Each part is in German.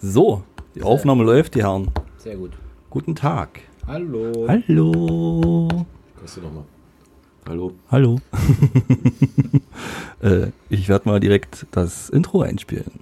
So, die Aufnahme läuft, die Herren. Sehr gut. Guten Tag. Hallo. Hallo. Kannst du nochmal? Hallo. Hallo. äh, ich werde mal direkt das Intro einspielen.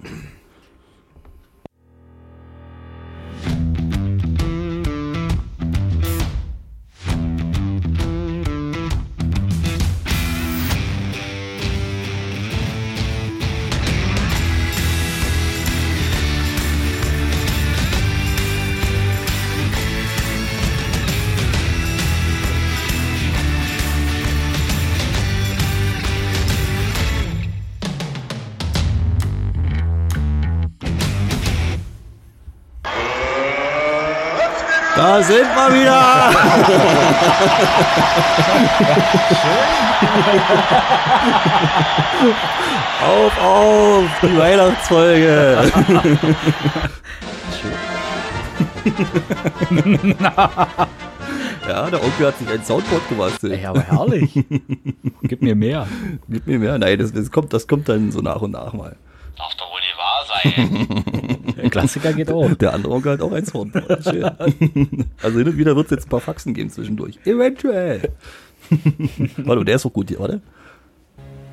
Auf, auf! Die Weihnachtsfolge! ja, der Onkel hat sich ein Soundboard gebastelt. Ey, aber herrlich. Gib mir mehr. Gib mir mehr. Nein, das, das, kommt, das kommt dann so nach und nach mal. Darf doch wohl nicht wahr sein. Der Klassiker geht auch. Der andere Onkel hat auch ein Soundboard. Schön. Also hin und wieder wird es jetzt ein paar Faxen geben zwischendurch. Eventuell. Warte, der ist doch gut hier, warte.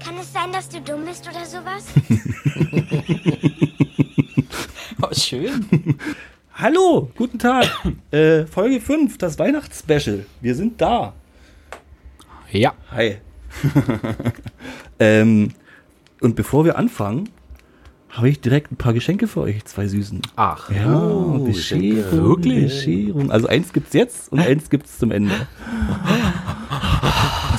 Kann es sein, dass du dumm bist oder sowas? Oh, schön. Hallo, guten Tag. äh, Folge 5, das Weihnachtsspecial. Wir sind da. Ja. Hi. ähm, und bevor wir anfangen, habe ich direkt ein paar Geschenke für euch, zwei Süßen. Ach. Ja, Oh, Bescherung. Geschenke. Wirklich? Bescherung. Also eins gibt's jetzt und eins gibt's zum Ende.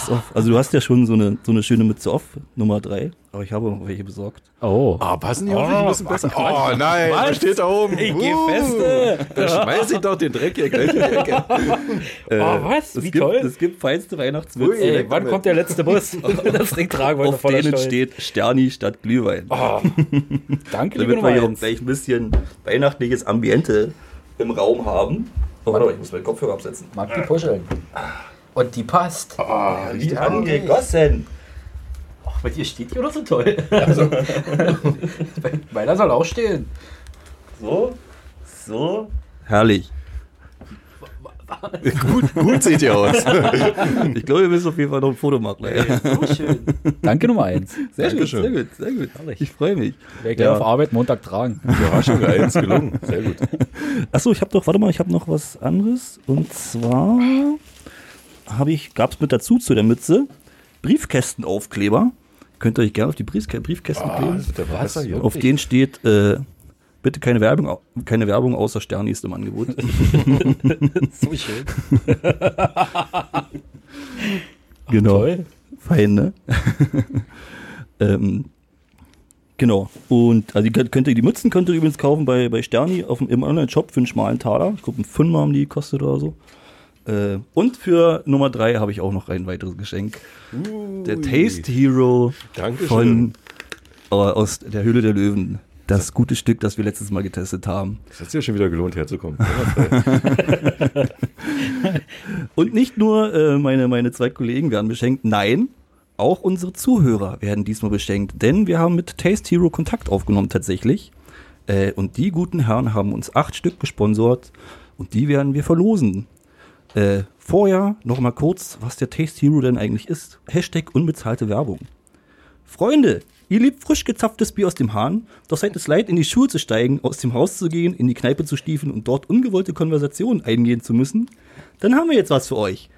Pass auf. Also du hast ja schon so eine, so eine schöne Mütze auf, Nummer drei. Aber ich habe noch welche besorgt. Oh. Oh, passen die auf mich ein bisschen besser? Oh nein, Was? was steht da oben? Ich geh Uh, feste. Da schmeiß ich doch den Dreck hier gleich in die Ecke. Äh, Oh, was? Es Wie gibt, toll. Es gibt feinste Weihnachtswürze. Ui. Ey, wann damit. kommt der letzte Bus? Das Ding tragen wir auf voller denen Stolz. steht Sterni statt Glühwein. Oh. Danke, liebe damit wir hier eins. gleich ein bisschen weihnachtliches Ambiente im Raum haben. Oh, warte, mal, ich muss meinen Kopfhörer absetzen. Mag die puscheln. Und die passt. Wie angegossen. Ach, bei dir steht die oder so toll? Also, meiner soll auch stehen. So, so. Herrlich. Gut, gut sieht ihr aus. Ich glaube, wir müssen auf jeden Fall noch ein Foto machen. Ja. So schön. Danke Nummer eins. Sehr gut, sehr gut, sehr gut. Herrlich. Ich freue mich. Werde ich gleich Ja. auf Arbeit Montag tragen. Überraschung, eins gelungen. Sehr gut. Achso, ich habe doch, warte mal, ich habe noch was anderes. Und zwar habe ich, gab es mit dazu zu der Mütze Briefkästenaufkleber. Könnt ihr euch gerne auf die Briefkä Briefkästen kleben. Ja besser hier. Auf denen steht, äh, bitte keine Werbung, keine Werbung außer Sterni ist im Angebot. So schön. genau. Toll. Fein, ne? ähm, genau. Und also könnt ihr die Mützen könnt ihr übrigens kaufen bei, bei Sterni auf dem, im Online-Shop für einen schmalen Taler. Ich glaube, ein Fünfer haben die gekostet oder so. Äh, und für Nummer drei habe ich auch noch ein weiteres Geschenk. Der Taste Hero Dankeschön. von äh, aus der Höhle der Löwen. Das gute Stück, das wir letztes Mal getestet haben. Das hat sich ja schon wieder gelohnt, herzukommen. Und nicht nur äh, meine, meine zwei Kollegen werden beschenkt, nein, auch unsere Zuhörer werden diesmal beschenkt, denn wir haben mit Taste Hero Kontakt aufgenommen tatsächlich. Äh, und die guten Herren haben uns acht Stück gesponsert und die werden wir verlosen. Äh, vorher noch mal kurz, was der Taste Hero denn eigentlich ist. Hashtag unbezahlte Werbung. Freunde, ihr liebt frisch gezapftes Bier aus dem Hahn, doch seid es leid, in die Schuhe zu steigen, aus dem Haus zu gehen, in die Kneipe zu stiefeln und dort ungewollte Konversationen eingehen zu müssen? Dann haben wir jetzt was für euch.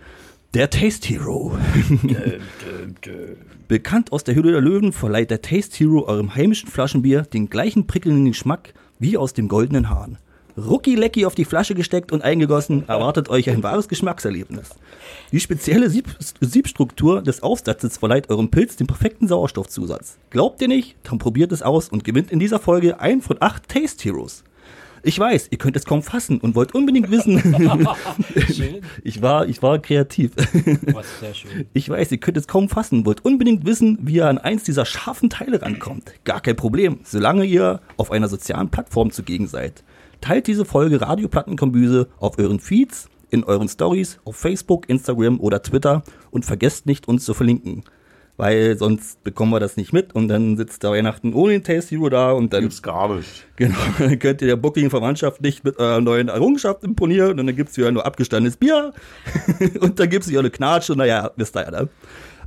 Der Taste Hero. Bekannt aus der Höhle der Löwen verleiht der Taste Hero eurem heimischen Flaschenbier den gleichen prickelnden Geschmack wie aus dem goldenen Hahn. Rucki Lecki auf die Flasche gesteckt und eingegossen, erwartet euch ein wahres Geschmackserlebnis. Die spezielle Sieb Siebstruktur des Aufsatzes verleiht eurem Pilz den perfekten Sauerstoffzusatz. Glaubt ihr nicht? Dann probiert es aus und gewinnt in dieser Folge ein von acht Taste Heroes. Ich weiß, ihr könnt es kaum fassen und wollt unbedingt wissen. Ich war, ich war kreativ. Schön. Ich weiß, ihr könnt es kaum fassen, wollt unbedingt wissen, wie ihr an eins dieser scharfen Teile rankommt. Gar kein Problem, solange ihr auf einer sozialen Plattform zugegen seid. Teilt diese Folge Radioplattenkombüse auf euren Feeds, in euren Stories, auf Facebook, Instagram oder Twitter und vergesst nicht, uns zu verlinken. weil sonst bekommen wir das nicht mit und dann sitzt der Weihnachten ohne den Taste Hero da und dann, Gibt's gar nicht. genau, dann könnt ihr der buckligen Verwandtschaft nicht mit eurer neuen Errungenschaft imponieren und dann gibt's wieder nur abgestandenes Bier und dann gibt's wieder eine Knatsch und naja, wisst ihr ja, ne?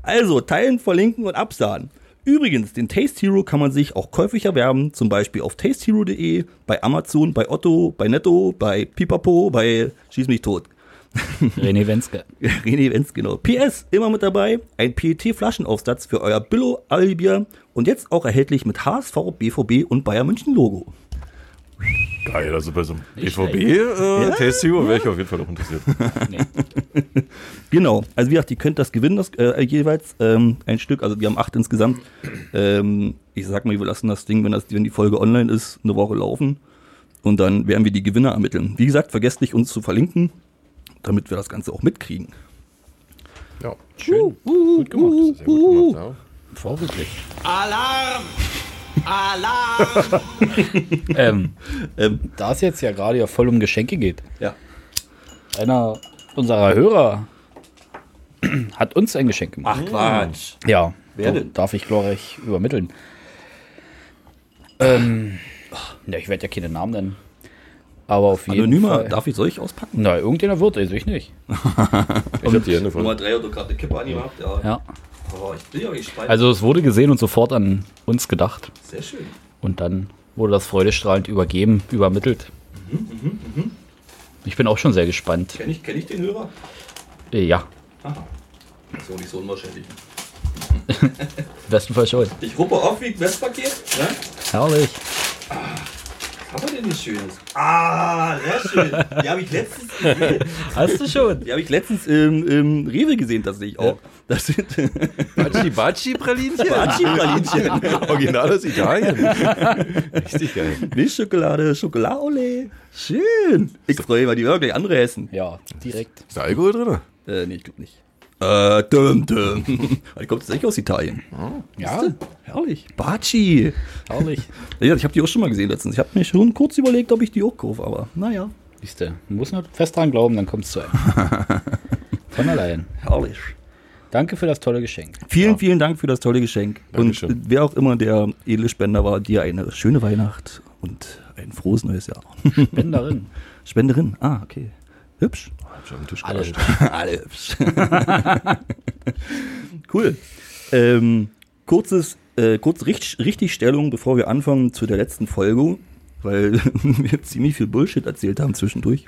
Also, teilen, verlinken und absahen. Übrigens, den Taste Hero kann man sich auch käuflich erwerben, zum Beispiel auf tastehero.de, bei Amazon, bei Otto, bei Netto, bei Pipapo, bei Schieß mich tot. René Wenske. René Wenz, genau. PS, immer mit dabei, ein PET-Flaschenaufsatz für euer Billo Albier und jetzt auch erhältlich mit HSV, BVB und Bayern München Logo. Geil, also bei so einem Nicht BVB äh, Ja, wäre ich auf jeden Fall auch interessiert. Nee. Genau, also wie gesagt, ihr könnt das gewinnen, das äh, jeweils ähm, ein Stück, also wir haben acht insgesamt. Ähm, ich sag mal, wir lassen das Ding, wenn, das, wenn die Folge online ist, eine Woche laufen und dann werden wir die Gewinner ermitteln. Wie gesagt, vergesst nicht, uns zu verlinken, damit wir das Ganze auch mitkriegen. Ja, schön. gut gemacht. Sehr gut gemacht, Vorbildlich. Alarm! Alarm! Ähm, Ähm, da es jetzt ja gerade ja voll um Geschenke geht, ja. einer unserer Hörer hat uns ein Geschenk gemacht. Ach Quatsch. Ja, Wer denn? darf ich glorreich übermitteln. Ähm, ja, ich werde ja keine Namen nennen. Aber auf jeden Anonymer, Fall. darf ich solch auspacken? Na, irgendjemand wird, also ich nicht. Ich hab die Hände voll. Nummer 3 hat doch gerade eine Kippe angemacht, ja. Ja. Aber ich bin ja gespannt. Also es wurde gesehen und sofort an uns gedacht. Sehr schön. Und dann wurde das freudestrahlend übergeben, übermittelt. Ich bin auch schon sehr gespannt. Kenn ich, kenn ich den Hörer? Äh, Ja, Aha. So nicht so unwahrscheinlich. besten Fall schon. Ich ruppe auf wie ein Westpaket. Ne? Herrlich. Was haben wir denn hier Schönes? Ah, sehr schön. Die habe ich letztens gesehen. Hast du schon? Die habe ich letztens im, im Rewe gesehen, tatsächlich auch. Das sind Baci Baci Pralinchen. Baci-Pralinchen. Original aus Italien. Richtig geil. Milchschokolade, Schokolade. Schön. Ich freue mich, weil die wirklich andere essen. Ja, direkt. Ist da Alkohol drin? Äh, nee, ich glaube nicht. Äh, dum, dum. Die kommt tatsächlich aus Italien. Ja, Herrlich. Baci. herrlich. Ja, ich habe die auch schon mal gesehen letztens. Ich habe mir schon kurz überlegt, ob ich die auch kaufe, aber naja. Siehst du, man muss nur fest dran glauben, dann kommt es zu einem. Von allein. Herrlich. Danke für das tolle Geschenk. Vielen, vielen Dank für das tolle Geschenk. Dankeschön. Und wer auch immer der edle Spender war, dir eine schöne Weihnacht und ein frohes neues Jahr. Bin darin. Spenderin. Ah, okay. Hübsch. Hab schon am Tisch Alle. gelascht. Alle hübsch. cool. Ähm, kurzes, äh, kurz Richt Richtigstellung, bevor wir anfangen zu der letzten Folge, weil wir ziemlich viel Bullshit erzählt haben zwischendurch.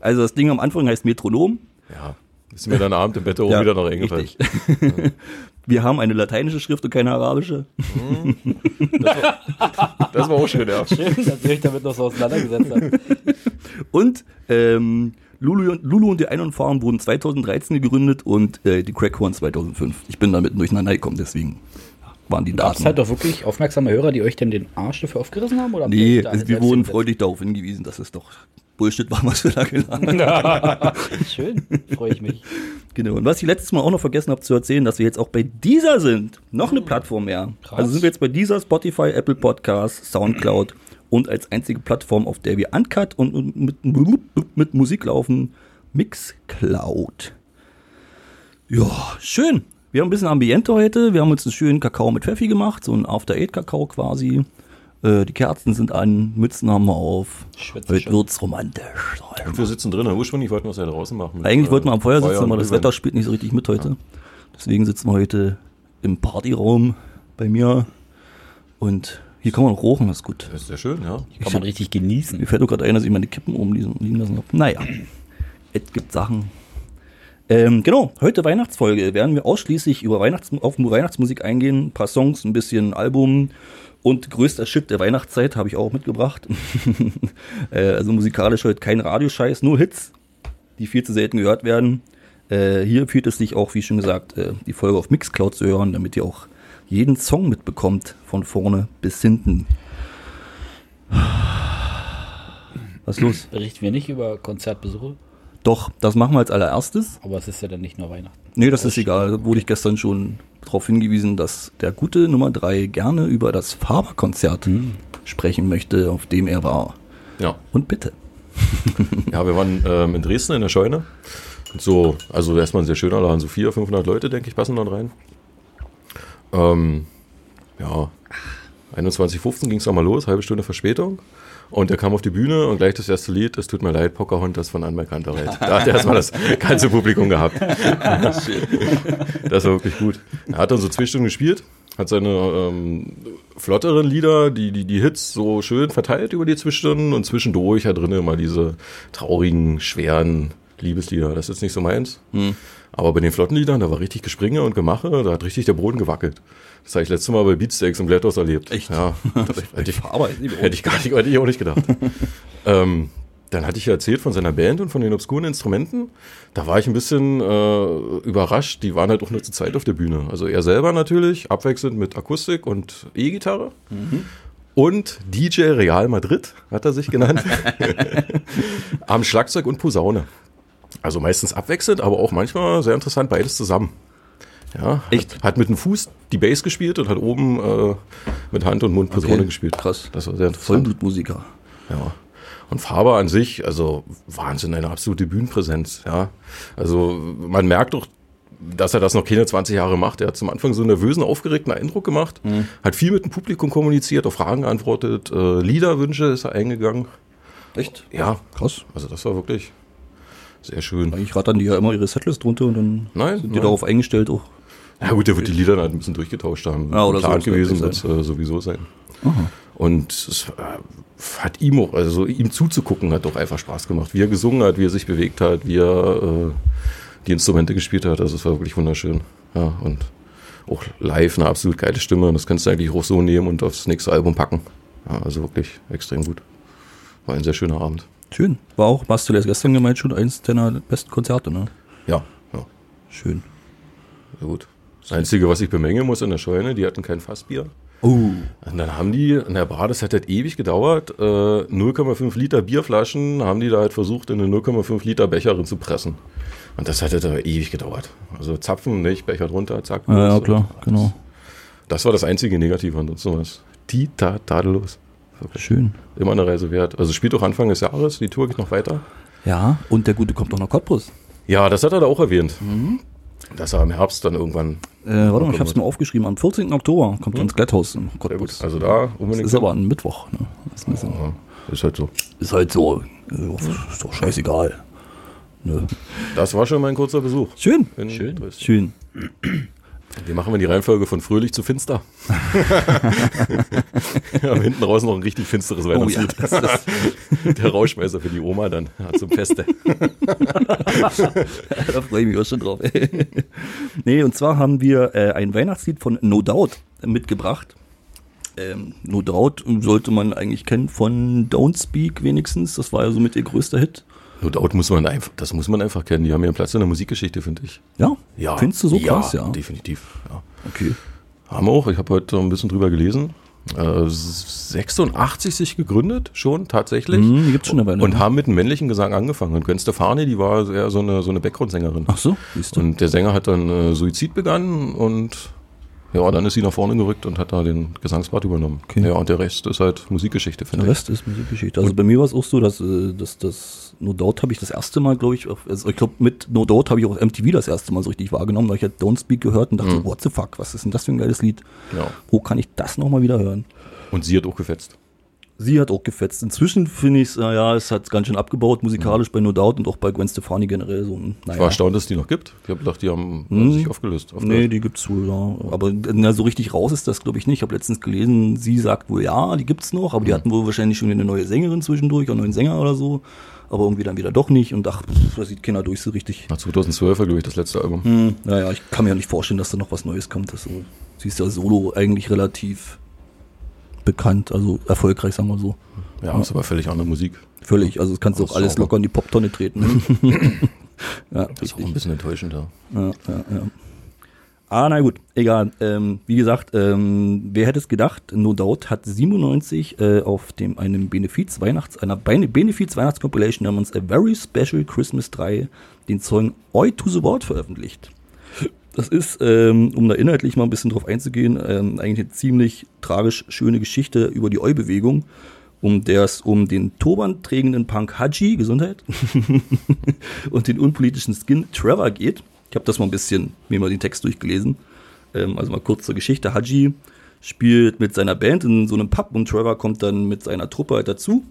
also das Ding am Anfang heißt Metronom. Ja, ist mir dann Abend im Bett auch Ja, wieder noch eingefallen. richtig. Wir haben eine lateinische Schrift und keine arabische. Das war auch schön, ja. Schön, dass ihr euch damit noch so auseinandergesetzt habt. Und ähm, Lulu, und- Lulu und die Ein- und Farm wurden 2013 gegründet und äh, die Crackhorn 2005. Ich bin damit durcheinander gekommen, deswegen waren die Gab Daten. halt doch wirklich aufmerksame Hörer, die euch denn den Arsch dafür aufgerissen haben? Oder nee, also wir wurden freundlich darauf hingewiesen, dass es doch Bullshit war, was wir da geladen haben. Schön, freue ich mich. Genau. Und was ich letztes Mal auch noch vergessen habe zu erzählen, dass wir jetzt auch bei dieser sind. Noch eine Plattform mehr. Krass. Also sind wir jetzt bei dieser Spotify, Apple Podcasts, Soundcloud und als einzige Plattform, auf der wir Uncut und mit, mit Musik laufen, Mixcloud. Ja, schön. Wir haben ein bisschen Ambiente heute. Wir haben uns einen schönen Kakao mit Pfeffi gemacht, so ein After-Eight-Kakao quasi. Äh, die Kerzen sind an, Mützen haben wir auf. Schwitze Heute wird's romantisch. Und wir sitzen drin. Ursprünglich wollten wir es ja draußen machen. Eigentlich äh, wollten wir am Feuer sitzen, und aber das. Wetter spielt nicht so richtig mit heute. Deswegen sitzen wir heute im Partyraum bei mir. Und hier kann man auch rauchen, das ist gut. Das ist sehr schön, ja. Kann man richtig genießen. Mir fällt doch gerade ein, dass ich meine Kippen oben liegen liegen lassen habe. Naja, es gibt Sachen. Ähm, genau, heute Weihnachtsfolge. Werden wir ausschließlich über Weihnachts auf Weihnachtsmusik eingehen. Ein paar Songs, ein bisschen Album. Und größter Shit der Weihnachtszeit habe ich auch mitgebracht. äh, also musikalisch heute kein Radioscheiß, nur Hits, die viel zu selten gehört werden. Äh, hier empfiehlt es sich auch, wie schon gesagt, äh, die Folge auf Mixcloud zu hören, damit ihr auch jeden Song mitbekommt, von vorne bis hinten. Was ist los? Berichten wir nicht über Konzertbesuche, Doch, das machen wir als allererstes. aber es ist ja dann nicht nur Weihnachten. Nee, das ist egal. Da wurde ich gestern schon darauf hingewiesen, dass der gute Nummer 3 gerne über das Faber-Konzert sprechen möchte, auf dem er war. Ja. Und bitte. Ja, wir waren ähm, in Dresden in der Scheune. Und so, also erstmal ein sehr schöner Laden, so 400, 500 Leute, denke ich, passen dort rein. Ähm, ja, 21.15 ging es nochmal los, halbe Stunde Verspätung. Und er kam auf die Bühne und gleich das erste Lied, es tut mir leid, Pocahontas von Anmerk Kantereit. Da hat er erstmal das ganze Publikum gehabt. Das war wirklich gut. Er hat dann so zwei Stunden gespielt, hat seine ähm, flotteren Lieder, die, die, die Hits so schön verteilt über die Zwischenstunden und zwischendurch hat drin immer diese traurigen, schweren Liebeslieder. Das ist nicht so meins. Aber bei den flotten Liedern, da war richtig Gespringe und Gemache, da hat richtig der Boden gewackelt. Das habe ich letztes Mal bei Beatsteaks im Blätthaus erlebt. Echt? Ja. Das hätte ich, hätte ich gar nicht, hätte ich auch nicht gedacht. ähm, dann hatte ich ja erzählt von seiner Band und von den obskuren Instrumenten. Da war ich ein bisschen äh, überrascht. Die waren halt auch nur zu zweit auf der Bühne. Also er selber natürlich, abwechselnd mit Akustik und E-Gitarre. Und DJ Real Madrid hat er sich genannt. Am Schlagzeug und Posaune. Also meistens abwechselnd, aber auch manchmal sehr interessant beides zusammen. Ja, Echt? Hat, hat mit dem Fuß die Bass gespielt und hat oben äh, mit Hand und Mund Posaune Okay, gespielt. krass. Das war sehr interessant. Vollblutmusiker. Ja. Und Faber an sich, also Wahnsinn, eine absolute Bühnenpräsenz, ja. Also man merkt doch, dass er das noch keine 20 Jahre macht. Er hat zum Anfang so einen nervösen, aufgeregten Eindruck gemacht, hat viel mit dem Publikum kommuniziert, auf Fragen geantwortet, äh, Liederwünsche ist er eingegangen. Echt? Ja, Krass. also das war wirklich sehr schön. Eigentlich rattern die ja immer ihre Setlist drunter und dann Nein, sind die nein. darauf eingestellt auch. Ja gut, der wird die Lieder dann halt ein bisschen durchgetauscht haben. Ja, oder so, Plan kann gewesen wird äh, sowieso sein. Und es äh, hat ihm auch, also ihm zuzugucken, hat doch einfach Spaß gemacht. Wie er gesungen hat, wie er sich bewegt hat, wie er äh, die Instrumente gespielt hat. Also es war wirklich wunderschön. Ja, und auch live eine absolut geile Stimme. Das kannst du eigentlich auch so nehmen und aufs nächste Album packen. Ja, also wirklich extrem gut. War ein sehr schöner Abend. Schön. War auch, hast du das gestern gemeint, schon eins deiner besten Konzerte, ne? Ja, ja, Schön. sehr gut. Das Einzige, was ich bemängeln muss in der Scheune, die hatten kein Fassbier. Oh. Und dann haben die in der Bar, das hat halt ewig gedauert, äh, 0,5 Liter Bierflaschen haben die da halt versucht, in eine 0,5 Liter Becherin zu pressen. Und das hat halt aber ewig gedauert. Also Zapfen, nicht, Becher drunter, zack. Ja, ja, klar, genau. Das war das einzige Negative ansonsten was. Die ta tadellos. Wirklich. Schön. Immer eine Reise wert. Also spielt auch Anfang des Jahres, die Tour geht noch weiter. Ja, und der Gute kommt doch nach Cottbus. Ja, das hat er da auch erwähnt. Mhm. Dass er im Herbst dann irgendwann. Äh, warte mal, ich hab's mir aufgeschrieben. Am 14. Oktober kommt er ins Glätthaus in. Cottbus. Also da Das unbedingt. ist aber ein Mittwoch. Ne? Das ist, ein bisschen, ja, ist halt so. ist halt so. Ist doch scheißegal. Ne? Das war schon mein kurzer Besuch. Schön. Schön. Dresden. Schön. Wie machen wir die Reihenfolge von fröhlich zu finster? haben hinten raus noch ein richtig finsteres Oh ja, Weihnachtslied. das ist, Der Rauschmeißer für die Oma dann ja, zum Feste. da freue ich mich auch schon drauf. nee, und zwar haben wir äh, ein Weihnachtslied von No Doubt mitgebracht. Ähm, no Doubt sollte man eigentlich kennen von Don't Speak wenigstens. Das war ja so mit ihr größter Hit. No Doubt muss man einfach, das muss man einfach kennen. Die haben ihren Platz in der Musikgeschichte, finde ich. Ja? Findest du so krass, ja? definitiv. Ja. Okay. Haben wir auch. Ich habe heute ein bisschen drüber gelesen. Äh, 86 sich gegründet, schon tatsächlich. Mhm, die gibt's schon eine Weile. Und haben mit einem männlichen Gesang angefangen. Und Gwen Stefani, die war eher so eine, so eine Background-Sängerin. Ach so, siehst du. Und der Sänger hat dann äh, Suizid begangen und ja, dann ist sie nach vorne gerückt und hat da den Gesangspart übernommen. Okay. Ja, und der Rest ist halt Musikgeschichte, finde Der ich. Rest ist Musikgeschichte. Also bei mir war es auch so, dass, äh, dass das No Doubt habe ich das erste Mal, glaube ich, also ich glaube mit No Doubt habe ich auch auf MTV das erste Mal so richtig wahrgenommen, weil ich halt Don't Speak gehört und dachte, Mhm. what the fuck, was ist denn das für ein geiles Lied? Ja. Wo kann ich das nochmal wieder hören? Und sie hat auch gefetzt. Sie hat auch gefetzt. Inzwischen finde ich es, ja, es hat ganz schön abgebaut, musikalisch bei No Doubt und auch bei Gwen Stefani generell so. ein, Ich war Naja. erstaunt, dass es die noch gibt. Ich habe gedacht, die haben Mhm. sich aufgelöst. Nee, die gibt's wohl, ja. Aber na, so richtig raus ist das, glaube ich, nicht. Ich habe letztens gelesen, sie sagt wohl, ja, die gibt's noch, aber die hatten wohl wahrscheinlich schon eine neue Sängerin zwischendurch, einen neuen Sänger oder so. Aber irgendwie dann wieder doch nicht und ach, pff, da sieht keiner durch so richtig. Nach 2012 war, glaube ich, das letzte Album. Hm, naja, ich kann mir ja nicht vorstellen, dass da noch was Neues kommt. Das so, sie ist ja solo eigentlich relativ bekannt, also erfolgreich, sagen wir so. Ja, ist aber völlig andere Musik. Völlig, also das kannst du auch alles Sauber. locker in die Poptonne treten. ja, Das ist auch ein bisschen enttäuschend, ja. Ja, ja, ja. Ah, na gut, egal. Ähm, wie gesagt, ähm, wer hätte es gedacht? No Doubt hat 97 äh, auf dem einem Benefiz Weihnachts einer Bene- Benefiz Weihnachts Compilation namens A Very Special Christmas 3 den Song Oi to the World veröffentlicht. Das ist, ähm, um da inhaltlich mal ein bisschen drauf einzugehen, ähm, eigentlich eine ziemlich tragisch schöne Geschichte über die Oi-Bewegung, um der es um den turbanträgenden Punk Haji, Gesundheit, und den unpolitischen Skin Trevor geht. Ich habe das mal ein bisschen, mir mal den Text durchgelesen. Ähm, also mal kurz zur Geschichte. Haji spielt mit seiner Band in so einem Pub und Trevor kommt dann mit seiner Truppe halt dazu.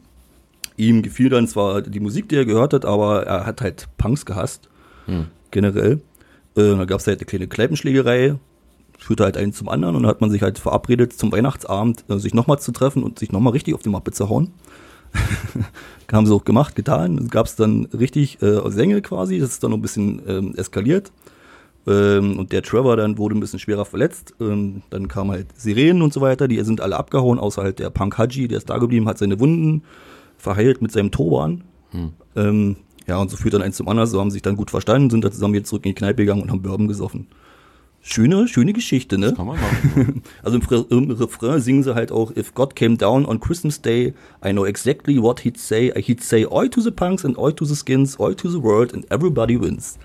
Ihm gefiel dann zwar die Musik, die er gehört hat, aber er hat halt Punks gehasst. Generell. Äh, da gab es halt eine kleine Kneipenschlägerei, führte halt einen zum anderen und dann hat man sich halt verabredet, zum Weihnachtsabend äh, sich nochmal zu treffen und sich nochmal richtig auf die Mappe zu hauen. haben sie auch gemacht, getan. Gab es dann richtig äh, Sänger quasi, das ist dann noch ein bisschen ähm, eskaliert. Ähm, und der Trevor dann wurde ein bisschen schwerer verletzt. Ähm, dann kamen halt Sirenen und so weiter, die sind alle abgehauen, außer halt der Punk Haji, der ist da geblieben, hat seine Wunden verheilt mit seinem Turban. Ähm, ja, und so führt dann eins zum anderen, so haben sie sich dann gut verstanden, sind dann zusammen jetzt zurück in die Kneipe gegangen und haben Bourbon gesoffen. Schöne, schöne Geschichte, ne? Kann man machen. Also im, Fre- im Refrain singen sie halt auch, if God came down on Christmas Day, I know exactly what he'd say. He'd say, oi to the punks and oi to the skins, oi to the world and everybody wins.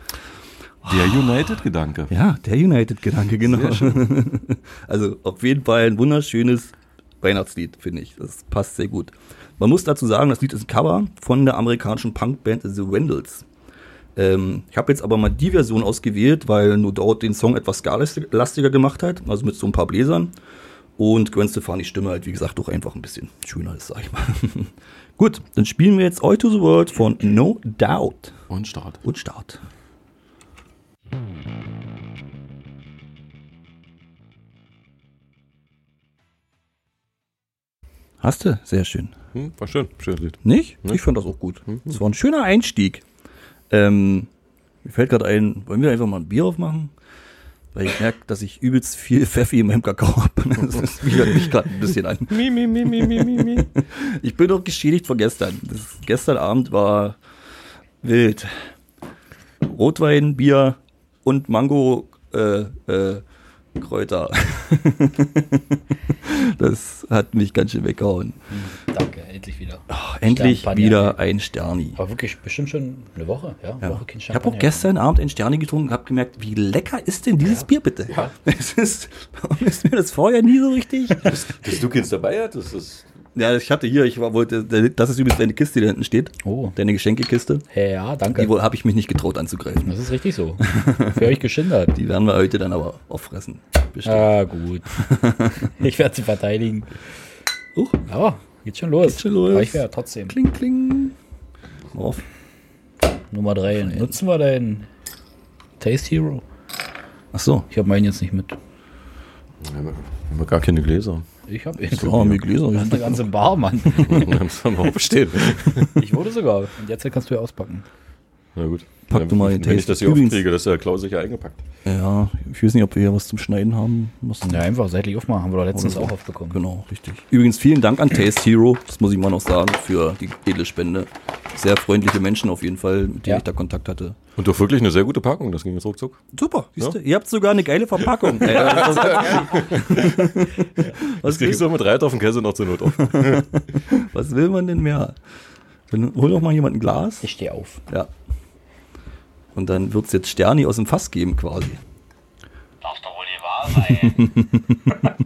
Der United-Gedanke. Ja, der United-Gedanke, genau. also auf jeden Fall ein wunderschönes Weihnachtslied, finde ich. Das passt sehr gut. Man muss dazu sagen, das Lied ist ein Cover von der amerikanischen Punkband The Wendels. Ähm, ich habe jetzt aber mal die Version ausgewählt, weil No Doubt den Song etwas ska-lastiger gemacht hat, also mit so ein paar Bläsern. Und Gwen Stefani Stimme halt, wie gesagt, auch einfach ein bisschen schöner ist, sag ich mal. Gut, dann spielen wir jetzt Oi to the World von No Doubt. Und Start. Und Start. Hast du? Sehr schön. Hm, war schön. Schönes Lied. Nicht? Ne? Ich fand das auch gut. Das war ein schöner Einstieg. Ähm, mir fällt gerade ein, wollen wir einfach mal ein Bier aufmachen? Weil ich merke, dass ich übelst viel Pfeffi in meinem Kakao habe. Das widert mich gerade ein bisschen an. Mi, mi, mi, mi, mi, mi, mi. Ich bin doch geschädigt von gestern. Das, gestern Abend war wild. Rotwein, Bier und Mango äh, äh, Kräuter. das hat mich ganz schön weggehauen. Danke, endlich wieder. Ach, endlich Champagner, wieder ein Sterni. Aber wirklich bestimmt schon eine Woche, ja? Ja. Woche kein Ich habe auch gestern Abend ein Sterni getrunken und habe gemerkt, wie lecker ist denn dieses Bier bitte? Es ist, warum ist mir das vorher nie so richtig? Dass du Kids dabei hattest, ist. Ja, ich hatte hier, ich war, wollte, das ist übrigens deine Kiste, die da hinten steht. Oh. Deine Geschenkekiste. Ja, danke. Die habe ich mich nicht getraut anzugreifen. Das ist richtig so. Für euch geschindert. Die werden wir heute dann aber auffressen. Bestimmt. Ah, gut. Ich werde sie verteidigen. Huch. Aber geht schon los. Geht schon los. Aber ich werde trotzdem. Kling, kling. Auf. Nummer 3. Nutzen wir deinen Taste Hero? Ach so. Ich habe meinen jetzt nicht mit. Wir haben wir haben gar keine Gläser. Ich habe ihn. So wir Gläser. Das ist eine ganze Bar, Mann. Dann müssen wir aufstehen. Ich wurde sogar. Und jetzt kannst du ja auspacken. Na gut. Pack Ja, du mal den Wenn ich Taste. das hier Übrigens- aufkriege, das ist ja Klaus sicher eingepackt. Ja, ich weiß nicht, ob wir hier was zum Schneiden haben. Mussten. Ja, einfach seitlich aufmachen. Haben wir doch letztens Oder auch aufbekommen. Genau, richtig. Übrigens vielen Dank an Taste Hero, das muss ich mal noch sagen, für die edle Spende. Sehr freundliche Menschen auf jeden Fall, mit denen Ja. ich da Kontakt hatte. Und doch wirklich eine sehr gute Packung, das ging jetzt ruckzuck. Super, du, ihr habt sogar eine geile Verpackung. Ey, das Das kriegst du mit Reiter auf dem Käse noch zur Not auf. was will man denn mehr? Dann hol doch mal jemand ein Glas. Ich stehe auf. Ja. Und dann wird's jetzt Sterni aus dem Fass geben quasi. Darf doch wohl nicht wahr sein.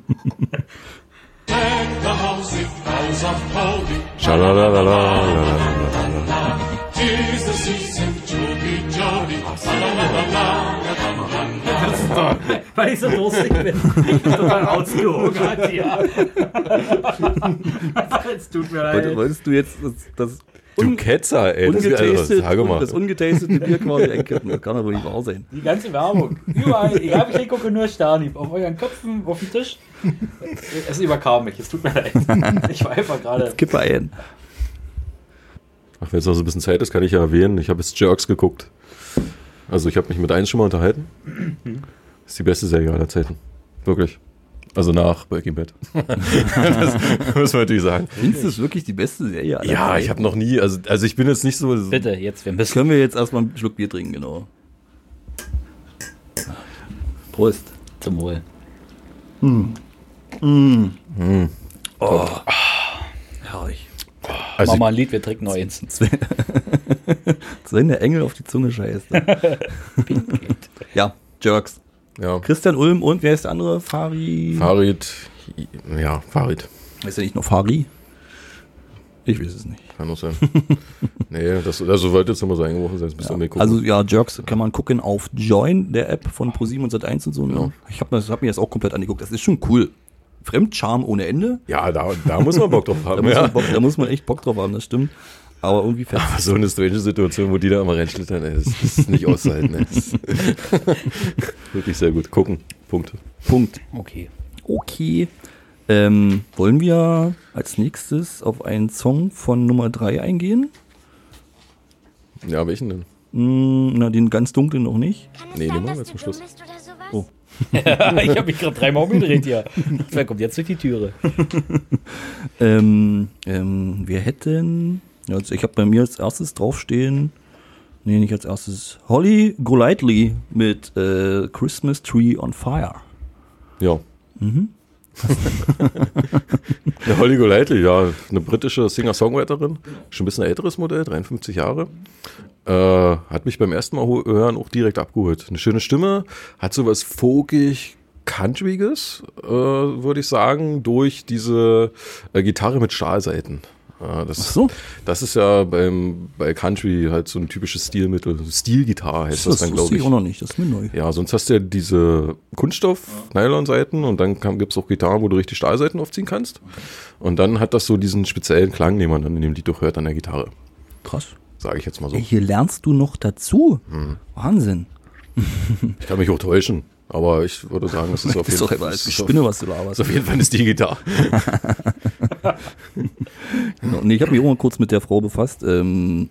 Weil ich so durstig bin. Ich bin total ausgehungert hier. Es tut mir Wollt- Wolltest du jetzt das, das Du Ketzer, ey. Das, also, ungetastet, sage mal. das ungetastete Bier quasi einkippen? Das kann doch wohl nicht wahr sein. Die ganze Werbung. Überall, egal wie ich hingucke, nur Sterni. Auf euren Köpfen, auf dem Tisch. Es überkam mich, es tut mir leid. Ich war einfach gerade. Kippe ein. Ach, wenn jetzt noch so ein bisschen Zeit ist, kann ich ja erwähnen, ich habe jetzt Jerks geguckt. Also ich habe mich mit eins schon mal unterhalten. Das ist die beste Serie aller Zeiten. Wirklich. Also nach Breaking Bad. das muss man natürlich sagen. Findest du es wirklich die beste Serie? aller Ja, Zeiten? ich habe noch nie, also, also ich bin jetzt nicht so. Bitte, jetzt, wir müssen. Können wir jetzt erstmal einen Schluck Bier trinken, genau. Prost. Zum Wohl. Herrlich. Also Mach mal ein Lied, wir trinken noch eins. Wenn der Engel auf die Zunge scheißt. ne? ja, Jerks. Ja, Christian Ulm und wer ist der andere? Fari. Farid, ja, Farid. Ist ja nicht nur Fari? Ich weiß es nicht. Kann auch sein. nee, das, also sollte jetzt immer so eingebrochen sein. Gucken. Also ja, Jerks kann man gucken auf Join, der App von Pro7 und Sat1 und so. Ne? Ja. Ich habe hab mir das auch komplett angeguckt. Das ist schon cool. Fremdcharme ohne Ende. ja, da, da muss man Bock drauf Da haben. muss, ja. man Bock, da muss man echt Bock drauf haben, das stimmt. Aber irgendwie fest. Aber so eine strange Situation, wo die da immer reinschlittern, ey, das, ist nicht auszuhalten. Ey. Wirklich sehr gut. Gucken. Punkte. Punkt. Okay. Okay. Ähm, wollen wir als nächstes auf einen Song von Nummer 3 eingehen? Ja, welchen denn? Hm, na, den ganz dunklen noch nicht. Nee, den machen wir zum Schluss. Oh. ich habe mich gerade dreimal umgedreht hier. Wer kommt jetzt durch die Türe? Ähm, ähm, wir hätten, also ich habe bei mir als erstes draufstehen, nee, nicht als erstes, Holly Golightly mit äh, Christmas Tree on Fire. Ja. ja, Holly Golightly, ja, eine britische Singer-Songwriterin, schon ein bisschen älteres Modell, 53 Jahre. Äh, hat mich beim ersten Mal hören auch direkt abgeholt. Eine schöne Stimme, hat sowas folkig, countryges, äh, würde ich sagen, durch diese äh, Gitarre mit Stahlseiten. Äh, das, Ach so. das ist ja beim, bei Country halt so ein typisches Stilmittel. Stilgitarre heißt das, dann, wusste glaube ich. auch noch nicht, das ist mir neu. Ja, sonst hast du ja diese Kunststoff-Nylon-Seiten und dann gibt es auch Gitarren, wo du richtig Stahlseiten aufziehen kannst. Und dann hat das so diesen speziellen Klang, den man dann in dem Lied doch hört an der Gitarre. Krass. Sage ich jetzt mal so. Ey, hier lernst du noch dazu. Hm. Wahnsinn. Ich kann mich auch täuschen, aber ich würde sagen, es ist auf Das ist jeden Fall. ist auf, Spinne, was du ist laberst. auf jeden Fall eine Stilgitarre. Genau. Nee, ich habe mich auch mal kurz mit der Frau befasst. Ähm,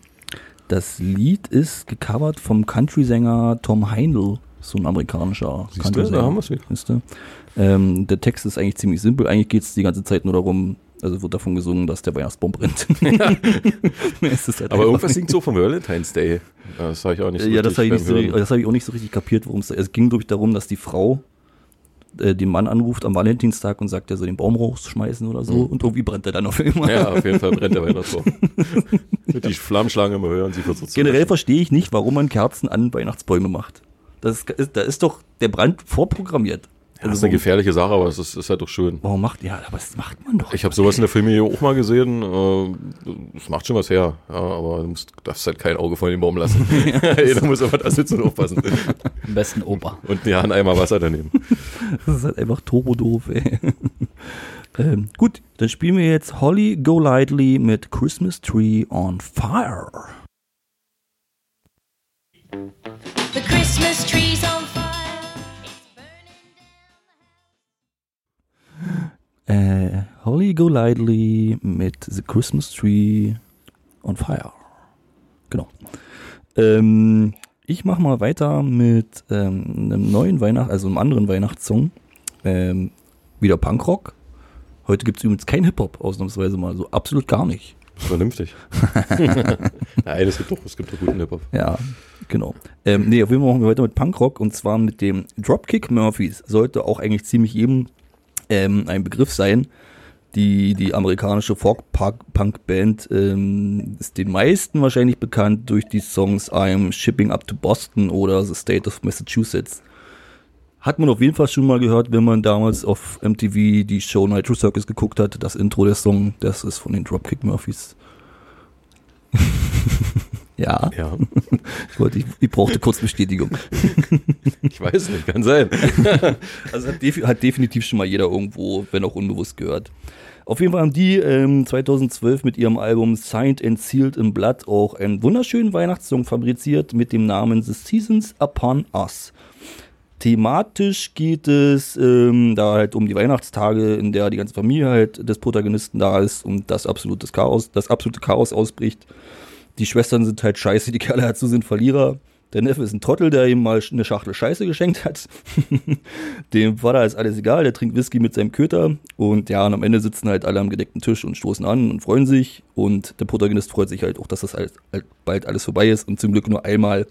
das Lied ist gecovert vom Country-Sänger Tom Heindl, so ein amerikanischer Siehst du, da haben wir's wieder. Ähm, der Text ist eigentlich ziemlich simpel. Eigentlich geht es die ganze Zeit nur darum, also wird davon gesungen, dass der Weihnachtsbaum brennt. Es halt Aber irgendwas singt so vom Valentine's Day. Das habe ich auch nicht so Ja, das habe ich, richtig so, hab ich auch nicht so richtig kapiert, worum es Es ging, glaube ich, darum, dass die Frau äh, den Mann anruft am Valentinstag und sagt, er soll den Baum rausschmeißen oder so. Und irgendwie brennt er dann auf. Mhm. Ja, auf jeden Fall brennt der Weihnachtsbaum. Mit die Flammenschlange immer hören, sie versucht zu Generell verstehe ich nicht, warum man Kerzen an Weihnachtsbäume macht. Das ist, da ist doch der Brand vorprogrammiert. Ja, das ist warum, eine gefährliche Sache, aber es ist, ist halt doch schön. warum macht, ja, aber das macht man doch. Ich habe sowas in der Familie auch mal gesehen. äh, Das macht schon was her. Ja, aber du musst, darfst halt kein Auge vor den Baum lassen. Jeder muss aber da sitzen und aufpassen. Am besten Opa. Und ja, einen Eimer Wasser daneben. Das ist halt einfach turbo doof, ey. ähm, gut, dann spielen wir jetzt Holly Golightly mit Christmas Tree on Fire. The Christmas tree's Äh, Holly Golightly mit The Christmas Tree on Fire. Genau. Ähm, ich mache mal weiter mit ähm, einem neuen Weihnacht, also einem anderen Weihnachtssong. Ähm, wieder Punkrock. Heute gibt es übrigens kein Hip-Hop, ausnahmsweise mal. So absolut gar nicht. Vernünftig. Nein, es gibt doch, es gibt doch guten Hip-Hop. Ja, genau. Ähm, nee, auf jeden Fall machen wir heute mit Punkrock und zwar mit dem Dropkick Murphys. Sollte auch eigentlich ziemlich jedem ähm, ein Begriff sein. Die, die amerikanische Folk-Punk-Band ähm, ist den meisten wahrscheinlich bekannt durch die Songs I'm Shipping Up to Boston oder The State of Massachusetts. Hat man auf jeden Fall schon mal gehört, wenn man damals auf MTV die Show Nitro Circus geguckt hat. Das Intro der Song, das ist von den Dropkick Murphys. ja. Ja, Ich, wollte, ich, ich brauchte kurz Bestätigung. ich weiß nicht, kann sein. Also hat, defi hat definitiv schon mal jeder irgendwo, wenn auch unbewusst gehört. Auf jeden Fall haben die ähm, 2012 mit ihrem Album Signed and Sealed in Blood auch einen wunderschönen Weihnachtssong fabriziert mit dem Namen The Seasons Upon Us. Thematisch geht es ähm, da halt um die Weihnachtstage, in der die ganze Familie halt des Protagonisten da ist und das absolute Chaos, das absolute Chaos ausbricht. Die Schwestern sind halt scheiße, die Kerle dazu sind Verlierer. Der Neffe ist ein Trottel, der ihm mal eine Schachtel Scheiße geschenkt hat. Dem Vater ist alles egal, der trinkt Whisky mit seinem Köter. Und ja, und am Ende sitzen halt alle am gedeckten Tisch und stoßen an und freuen sich. Und der Protagonist freut sich halt auch, dass das halt, halt bald alles vorbei ist und zum Glück nur einmal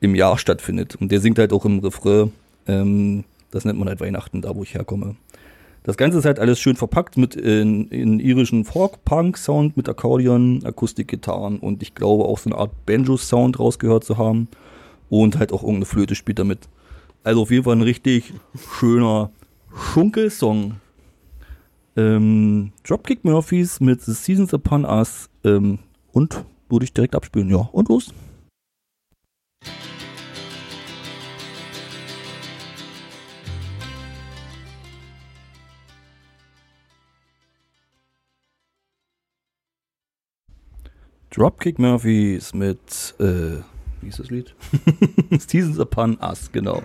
im Jahr stattfindet. Und der singt halt auch im Refrain, ähm, das nennt man halt Weihnachten, da wo ich herkomme. Das Ganze ist halt alles schön verpackt mit in, in irischen Folk-Punk-Sound mit Akkordeon, Akustikgitarren und ich glaube auch so eine Art Banjo-Sound rausgehört zu haben. Und halt auch irgendeine Flöte spielt damit. Also auf jeden Fall ein richtig schöner Schunkelsong. Ähm, Dropkick Murphys mit The Seasons Upon Us ähm, und würde ich direkt abspielen. Ja, und los. Dropkick Murphys mit, äh, wie ist das Lied? Seasons Upon Us, genau.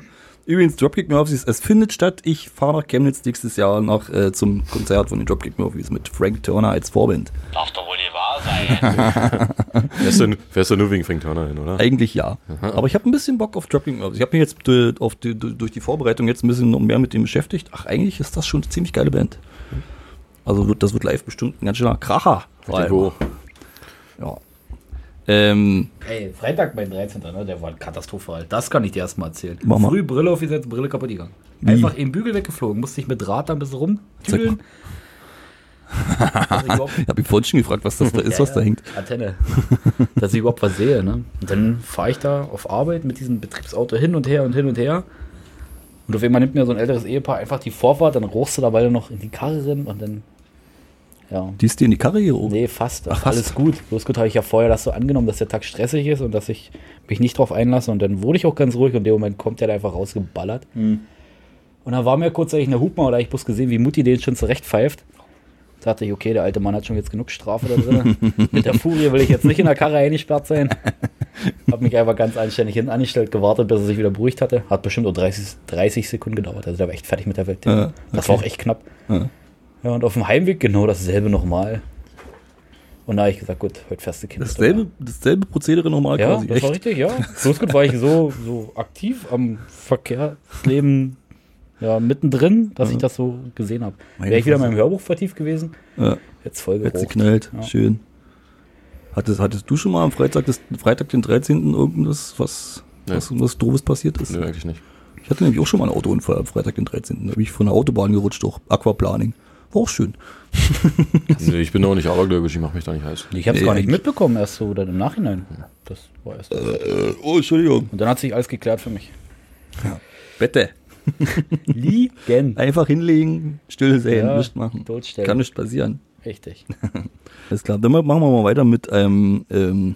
Übrigens, Dropkick Murphys, es findet statt. Ich fahre nach Chemnitz nächstes Jahr nach, äh, zum Konzert von den Dropkick Murphys mit Frank Turner als Vorband. Darf doch wohl nicht wahr sein. Fährst du, fährst du nur wegen Frank Turner hin, oder? Eigentlich ja. Aber ich habe ein bisschen Bock auf Dropkick Murphys. Ich habe mich jetzt äh, auf die, durch die Vorbereitung jetzt ein bisschen noch mehr mit dem beschäftigt. Ach, eigentlich ist das schon eine ziemlich geile Band. Also wird- das wird live bestimmt ein ganz schöner Kracher. Vor allem. Ja. Ähm, Ey, Freitag mein 13. Ne? Der war katastrophal. Das kann ich dir erstmal erzählen. Mach mal. Früh Brille aufgesetzt, Brille kaputt gegangen. Wie? Einfach im Bügel weggeflogen. Musste ich mit Draht da ein bisschen rumtüdeln. Dass ich habe ihn vorhin schon gefragt, was das da ist, Ja, was da hängt. Antenne. Dass ich überhaupt was sehe. Ne? Und dann fahre ich da auf Arbeit mit diesem Betriebsauto hin und her und hin und her. Und auf einmal nimmt mir so ein älteres Ehepaar einfach die Vorfahrt, dann rochst du dabei noch in die Karre drin und dann. Ja. Die ist dir in die Karre hier oben. Nee, fast. Ach, fast. Alles gut. Bloß gut habe ich ja vorher das so angenommen, dass der Tag stressig ist und dass ich mich nicht drauf einlasse. Und dann wurde ich auch ganz ruhig und in dem Moment kommt der da einfach rausgeballert. Und dann war mir kurzzeitig eine Hupma oder ich bloß gesehen, wie Mutti den schon zurecht pfeift. Da dachte ich, okay, der alte Mann hat schon jetzt genug Strafe da drin. Mit der Furie will ich jetzt nicht in der Karre eingesperrt sein. Hab mich einfach ganz anständig hinten angestellt, gewartet, bis er sich wieder beruhigt hatte. Hat bestimmt nur 30, 30 Sekunden gedauert. Also der war echt fertig mit der Welt. Ja, Das okay. war auch echt knapp. Ja. Ja, und auf dem Heimweg genau dasselbe nochmal. Und da habe ich gesagt, gut, heute fährst du Kind. Dasselbe, dasselbe Prozedere nochmal Ja, quasi. das war richtig, ja. Bloß gut war ich so, so aktiv am Verkehrsleben ja, mittendrin, dass ich das so gesehen habe. Wäre ich wieder in meinem Hörbuch vertieft gewesen, Ja, jetzt voll jetzt gerucht. geknallt. Ja. Schön. Hattest, hattest du schon mal am Freitag, des, Freitag den 13. irgendwas, was, Nee. was, was doofes passiert ist? Nö, eigentlich nicht. Ich hatte nämlich auch schon mal einen Autounfall am Freitag, den 13. Da bin ich von der Autobahn gerutscht, durch Aquaplaning. Auch schön. Nö, ich bin auch nicht abergläubisch, ich mache mich da nicht heiß. Ich habe es Nee, gar nicht mitbekommen, erst so dann im Nachhinein. Das war erst. Äh, oh, Entschuldigung. Und dann hat sich alles geklärt für mich. Bitte. Liegen. Einfach hinlegen, still sein, Ja, nichts machen. Kann nichts passieren. Richtig. Alles klar. Dann machen wir mal weiter mit einem, ähm,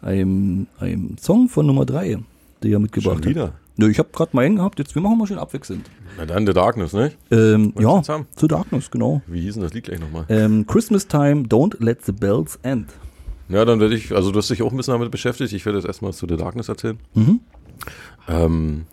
einem, einem Song von Nummer 3, der er mitgebracht Schon hat. Nö, ich habe gerade meinen gehabt, jetzt wir machen mal schön abwechselnd. Na dann The Darkness, ne? Ähm, ja, zu Darkness, genau. Wie hieß denn das Lied gleich nochmal? Ähm, Christmas Time, Don't Let the Bells End. Ja, dann werde ich, also du hast dich auch ein bisschen damit beschäftigt. Ich werde jetzt erstmal zu The Darkness erzählen. Mhm. Ähm,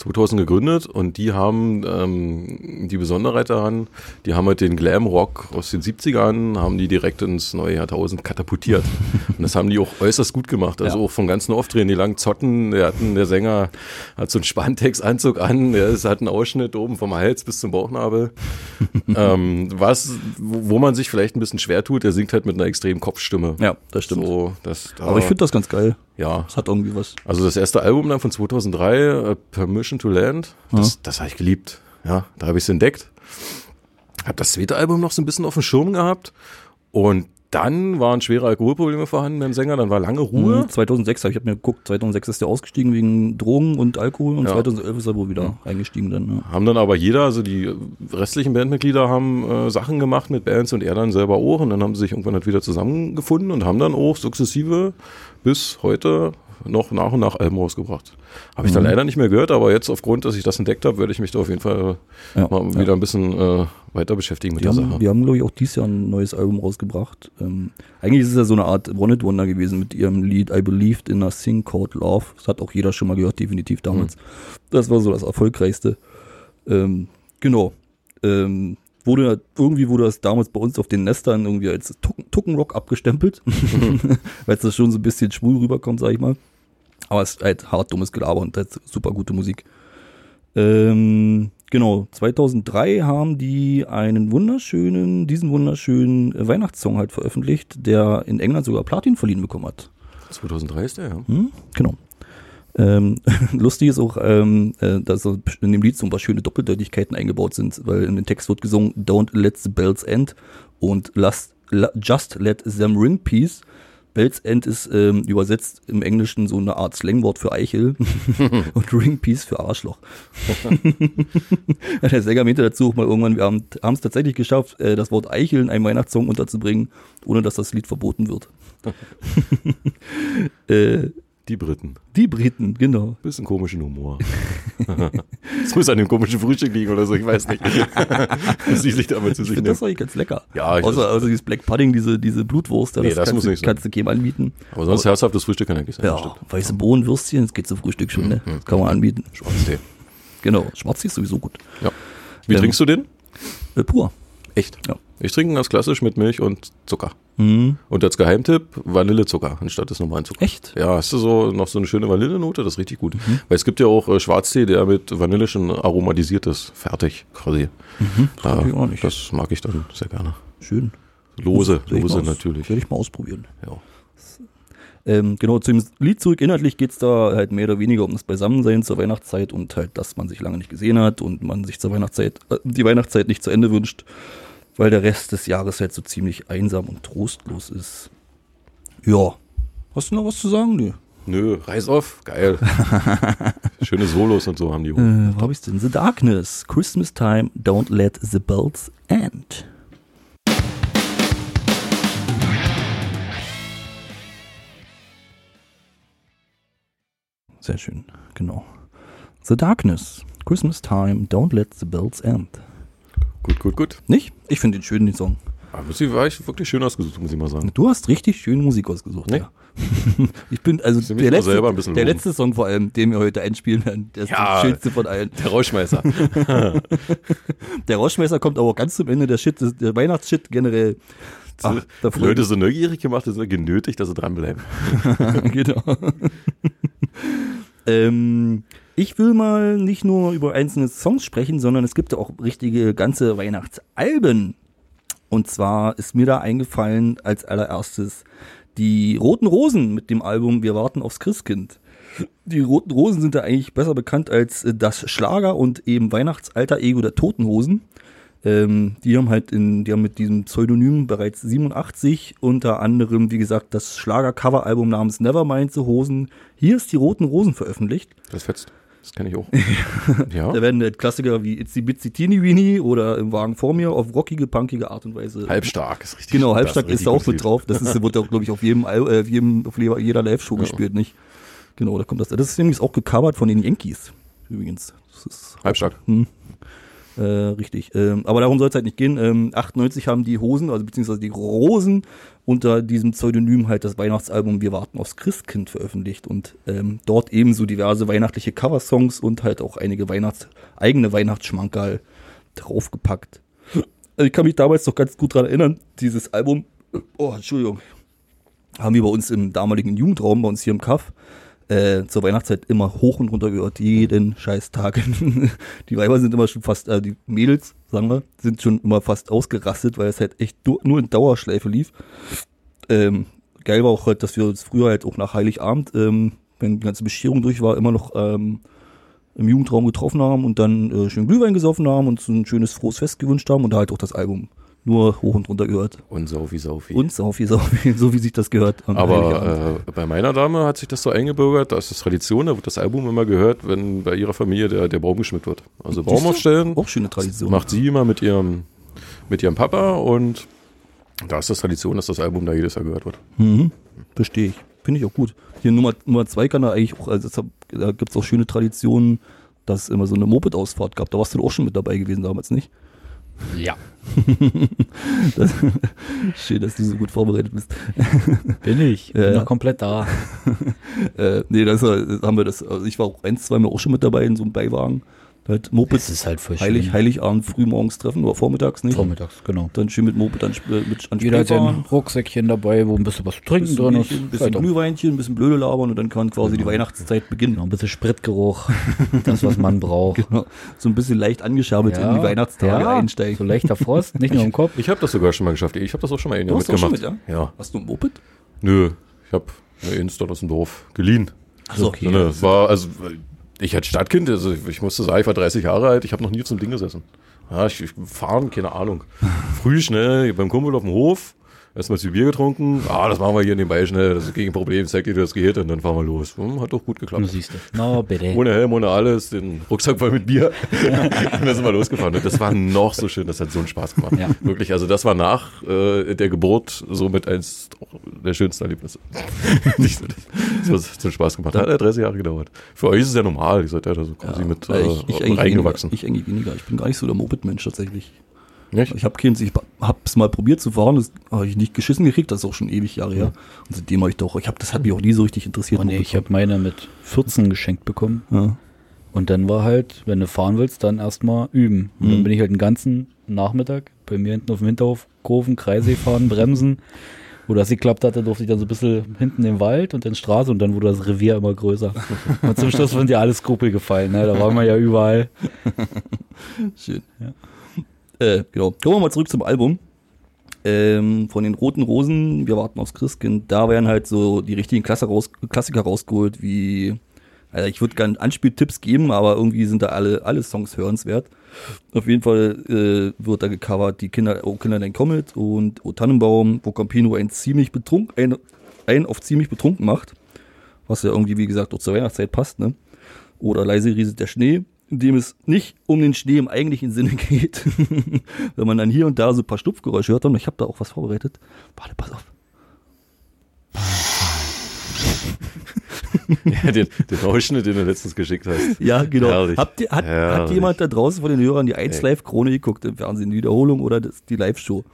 2000 gegründet und die haben ähm, die Besonderheit daran, die haben halt den Glam-Rock aus den 70ern, haben die direkt ins neue Jahrtausend katapultiert. und das haben die auch äußerst gut gemacht. Also Ja. auch von ganzen Auftreten, die langen Zotten, der, hatten, der Sänger hat so einen Spandex-Anzug an, der ist, hat einen Ausschnitt oben vom Hals bis zum Bauchnabel. ähm, was, wo wo man sich vielleicht ein bisschen schwer tut, der singt halt mit einer extremen Kopfstimme. Ja, das stimmt. So, das, da, Aber ich finde das ganz geil. Ja, Das hat irgendwie was. also das erste Album dann von 2003, äh, Permission to Land, das, das habe ich geliebt. Ja, da habe ich es entdeckt. Habe das zweite Album noch so ein bisschen auf dem Schirm gehabt und dann waren schwere Alkoholprobleme vorhanden beim Sänger, dann war lange Ruhe. Mhm, 2006, hab ich habe mir geguckt, 2006 ist der ausgestiegen wegen Drogen und Alkohol und Ja. 2011 ist er wohl wieder eingestiegen dann. Ja. Haben dann aber jeder, also die restlichen Bandmitglieder haben äh, Sachen gemacht mit Bands und er dann selber auch und dann haben sie sich irgendwann halt wieder zusammengefunden und haben dann auch sukzessive bis heute noch nach und nach Alben rausgebracht. Habe ich dann leider nicht mehr gehört, aber jetzt aufgrund, dass ich das entdeckt habe, werde ich mich da auf jeden Fall Ja, mal ja. wieder ein bisschen äh, weiter beschäftigen mit Die der haben, Sache. die haben, glaube ich, auch dieses Jahr ein neues Album rausgebracht. Ähm, eigentlich ist es ja so eine Art One-It-Wonder gewesen mit ihrem Lied I Believed in a Thing Called Love. Das hat auch jeder schon mal gehört, definitiv damals. Das war so das erfolgreichste. Ähm, genau. Ähm, wurde, irgendwie wurde das damals bei uns auf den Nestern irgendwie als Tucken- Tuckenrock abgestempelt, weil es das schon so ein bisschen schwul rüberkommt, sag ich mal. Aber es ist halt hart dummes Gelaber und halt super gute Musik. Ähm, genau, 2003 haben die einen wunderschönen, diesen wunderschönen Weihnachtssong halt veröffentlicht, der in England sogar Platin verliehen bekommen hat. 2003 ist der, ja. Hm? Genau. Ähm, lustig ist auch, ähm, äh, dass in dem Lied so ein paar schöne Doppeldeutigkeiten eingebaut sind, weil in dem Text wird gesungen, Don't let the bells end und last, la, Just let them ring peace. Bells End ist ähm, übersetzt im Englischen so eine Art Slangwort für Eichel und Ringpiece für Arschloch. Der Sänger meinte dazu auch mal irgendwann, wir haben es tatsächlich geschafft, äh, das Wort Eichel in einem Weihnachtssong unterzubringen, ohne dass das Lied verboten wird. äh, Die Briten. die Briten, genau. Bisschen komischen Humor. Es muss an dem komischen Frühstück liegen oder so, ich weiß nicht. das liegt sich aber zu Ich sich das nehmen. eigentlich ganz lecker. Ja, ich- außer, außer dieses Black Pudding, diese, diese Blutwurst, Nee, das kannst, muss du, nicht kannst du keinem anbieten. Aber sonst herzhaftes Frühstück kann eigentlich sein. das Ja, stimmt. weiße Bohnenwürstchen, das geht zum Frühstück schon, ne? Das kann man anbieten. Schwarztee. Genau, schwarz ist sowieso gut. Ja. Wie Ähm, trinkst du den? Äh, pur. Echt? Ja. Ich trinke ihn ganz klassisch mit Milch und Zucker. Mhm. Und als Geheimtipp Vanillezucker anstatt des normalen Zuckers. Echt? Ja, hast du so noch so eine schöne Vanillenote? Das ist richtig gut. Weil es gibt ja auch äh, Schwarztee, der mit Vanille schon aromatisiert ist. Fertig, quasi. das mag ich auch nicht. Das mag ich dann sehr gerne. Schön. Lose, ich lose natürlich. Werde ich mal ausprobieren. Ja. Ähm, genau, zu dem Lied zurück. Inhaltlich geht's da halt mehr oder weniger um das Beisammensein zur Weihnachtszeit und halt, dass man sich lange nicht gesehen hat und man sich zur Weihnachtszeit, äh, die Weihnachtszeit nicht zu Ende wünscht, weil der Rest des Jahres halt so ziemlich einsam und trostlos ist. Ja. Hast du noch was zu sagen? Nö. Nö, reiß auf, geil. Schöne Solos und so haben die. Äh, wo hab ich's denn? The Darkness. Christmas Time. Don't let the bells end. Sehr schön, genau. The Darkness. Christmas Time. Don't let the bells end. Gut, gut, gut. Nicht? Ich finde den schön, den Song. Aber sie war ich wirklich schön ausgesucht, muss ich mal sagen. Du hast richtig schöne Musik ausgesucht, Nee. ja. ich bin, also müssen der letzte, der loben. letzte Song vor allem, den wir heute einspielen werden, der ist Ja. der schönste von allen. Der Rauschmeißer. Der Rauschmeißer kommt aber ganz zum Ende, der Shit, der Weihnachtsshit generell. Ach, die Leute so neugierig gemacht, sie genötigt, dass sie dranbleiben. genau. ähm, ich will mal nicht nur über einzelne Songs sprechen, sondern es gibt ja auch richtige ganze Weihnachtsalben. Und zwar ist mir da eingefallen als allererstes die Roten Rosen mit dem Album Wir warten aufs Christkind. Die Roten Rosen sind da eigentlich besser bekannt als das Schlager und eben Weihnachtsalter Ego der Toten Hosen. Ähm, die haben halt in, die haben mit diesem Pseudonym bereits 87 unter anderem, wie gesagt, das Schlager-Cover-Album namens Nevermind the Hosen. Hier ist die Roten Rosen veröffentlicht. Das fetzt. Das kenne ich auch. ja. Da werden halt Klassiker wie the Bitsy Teeny Weeny oder Im Wagen vor mir auf rockige, punkige Art und Weise. Halbstark ist richtig. Genau, halbstark richtig ist da auch mit drauf. Das ist, wird auch, glaube ich, auf jedem, äh, jedem auf jeder Live-Show gespielt, nicht? Genau, da kommt das. Das ist übrigens auch gecovert von den Yankees. Übrigens. Das ist Halbstark. Äh, richtig. Ähm, aber darum soll es halt nicht gehen. Ähm, 98 haben die Hosen, also beziehungsweise die Rosen, unter diesem Pseudonym halt das Weihnachtsalbum Wir warten aufs Christkind veröffentlicht und ähm, dort ebenso diverse weihnachtliche Coversongs und halt auch einige Weihnachts eigene Weihnachtsschmankerl draufgepackt. Also ich kann mich damals noch ganz gut dran erinnern, dieses Album, oh, Entschuldigung, haben wir bei uns im damaligen Jugendraum, bei uns hier im Kaff, äh, zur Weihnachtszeit immer hoch und runter gehört, jeden scheiß Tag. die Weiber sind immer schon fast, äh, die Mädels, sagen wir, sind schon immer fast ausgerastet, weil es halt echt nur, in Dauerschleife lief. Ähm, geil war auch halt, dass wir uns früher halt auch nach Heiligabend, ähm, wenn die ganze Bescherung durch war, immer noch ähm, im Jugendraum getroffen haben und dann äh, schön Glühwein gesoffen haben und so ein schönes frohes Fest gewünscht haben und halt auch das Album nur hoch und runter gehört. Und Saufi, Saufi. Und Saufi, Saufi, so wie sich das gehört. Aber äh, bei meiner Dame hat sich das so eingebürgert, da ist das Tradition, da wird das Album immer gehört, wenn bei ihrer Familie der, der Baum geschmückt wird. Also Baum aufstellen, Auch schöne Tradition. macht sie immer mit ihrem, mit ihrem Papa und da ist das Tradition, dass das Album da jedes Jahr gehört wird. Mhm. Verstehe ich. Finde ich auch gut. Hier Nummer, Nummer zwei kann da eigentlich auch, also da gibt es auch schöne Traditionen, dass es immer so eine Moped-Ausfahrt gab. Da warst du auch schon mit dabei gewesen damals, nicht? Ja, Das, schön, dass du so gut vorbereitet bist. bin ich. Bin Ja. noch komplett da. Äh, nee, das äh, haben wir das, also ich war auch eins, zweimal auch schon mit dabei in so einem Beiwagen. Halt Mopeds, Es ist halt voll Heilig, schön. Heiligabend früh morgens treffen oder vormittags, nicht? Vormittags, genau. Dann schön mit Moped an, Sp- mit an Jeder hat fahren. Rucksäckchen dabei, wo ein bisschen was zu trinken bisschen, drin ist. Bierchen, bisschen Halt Glühweinchen, ein bisschen blöde labern und dann kann quasi die Weihnachtszeit beginnen. noch ein bisschen Spritgeruch. das, was man braucht. Genau. So ein bisschen leicht angescherbelt in die Weihnachtstage ja, einsteigen. So leichter Frost, nicht nur im Kopf. Ich habe das sogar schon mal geschafft. Ich habe das auch schon mal ein schon mitgemacht. mit, ja? ja? Hast du ein Moped? Nö, ich habe eine Insta aus dem Dorf geliehen. Achso, okay. So, ne, war, also, ich als Stadtkind, also ich musste sagen, ich war 30 Jahre alt, ich habe noch nie zum Ding gesessen. Ja, ich, ich fahren, keine Ahnung. Früh schnell beim Kumpel auf dem Hof, Erstmal zu Bier getrunken. Ah, das machen wir hier nebenbei schnell. Das ist gegen Problem. Zeig dir, das geht. Und dann fahren wir los. Hm, hat doch gut Du geklappt. siehst du. Na, bitte. Ohne Helm, ohne alles, den Rucksack voll mit Bier. und dann sind wir losgefahren. Und das war noch so schön, das hat so einen Spaß gemacht. Ja. Wirklich, also das war nach äh, der Geburt somit eins der schönsten Erlebnisse. Nicht so, das hat so einen Spaß gemacht. Hat ja 30 Jahre gedauert. Für euch ist es ja normal. Ihr seid ja da so quasi mit Äh, ich, ich, reingewachsen. Weniger, ich eigentlich weniger. Ich bin gar nicht so der Moped-Mensch tatsächlich. Nicht? Ich habe keins, ich hab's mal probiert zu fahren, das habe ich nicht geschissen gekriegt, das ist auch schon ewig Jahre her. Und seitdem habe ich doch, ich habe, das hat mich auch nie so richtig interessiert. Oh nee, ich habe meine mit 14 geschenkt bekommen. ja. Und dann war halt, wenn du fahren willst, dann erstmal üben. Und dann Mhm. bin ich halt den ganzen Nachmittag bei mir hinten auf dem Hinterhof Kurven, Kreisee fahren, bremsen. Wo das geklappt hatte, durfte ich dann so ein bisschen hinten im Wald und in Straße und dann wurde das Revier immer größer. Und zum Schluss sind dir alle Skrupel gefallen, ne? Da waren wir ja überall. Schön. Äh, genau. Kommen wir mal zurück zum Album. Ähm, von den Roten Rosen, wir warten aufs Christkind, da werden halt so die richtigen raus, Klassiker rausgeholt, wie, also ich würde gerne Anspieltipps geben, aber irgendwie sind da alle, alle Songs hörenswert. Auf jeden Fall äh, wird da gecovert die Kinder, Oh Kinder, dein Comet und O Tannenbaum, wo Campino ein ziemlich betrunken, ein, ein auf ziemlich betrunken macht, was ja irgendwie, wie gesagt, auch zur Weihnachtszeit passt, ne? Oder leise rieselt der Schnee, in dem es nicht um den Schnee im eigentlichen Sinne geht. Wenn man dann hier und da so ein paar Stupfgeräusche hört, und ich habe da auch was vorbereitet. Warte, pass auf. Ja, den, den Ausschnitt, den du letztens geschickt hast. Ja, genau. Herrlich. Habt ihr, hat, hat Herrlich. jemand da draußen von den Hörern die 1 Live Krone geguckt im Fernsehen, die Wiederholung oder das, die Live-Show?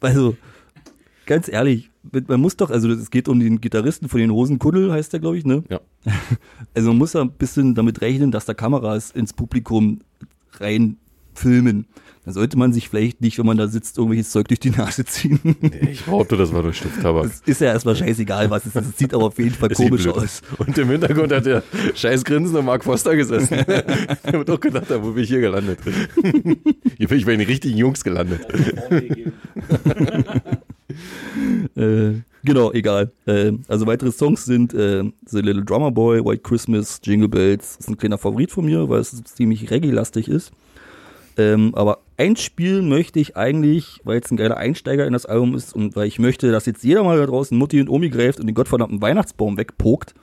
Also, ganz ehrlich, man muss doch, also es geht um den Gitarristen von den Hosenkuddel, heißt der, glaube ich, ne? Ja. Also man muss ja ein bisschen damit rechnen, dass da Kameras ins Publikum rein filmen. Dann sollte man sich vielleicht nicht, wenn man da sitzt, irgendwelches Zeug durch die Nase ziehen. Ich behaupte, das war nur Stifttabak. Das ist ja erstmal scheißegal, was es ist. Es sieht aber auf jeden Fall Das sieht komisch aus. Und im Hintergrund hat der scheiß Grinsende Mark Foster gesessen. der wird doch gedacht, wo bin ich hier gelandet? hier bin ich bei den richtigen Jungs gelandet. Äh, genau, egal. Äh, also weitere Songs sind äh, The Little Drummer Boy, White Christmas, Jingle Bells. Das ist ein kleiner Favorit von mir, weil es ziemlich reggae-lastig ist. Ähm, aber einspielen möchte ich eigentlich, weil es ein geiler Einsteiger in das Album ist und weil ich möchte, dass jetzt jeder mal da draußen Mutti und Omi greift und den gottverdammten Weihnachtsbaum wegpokt.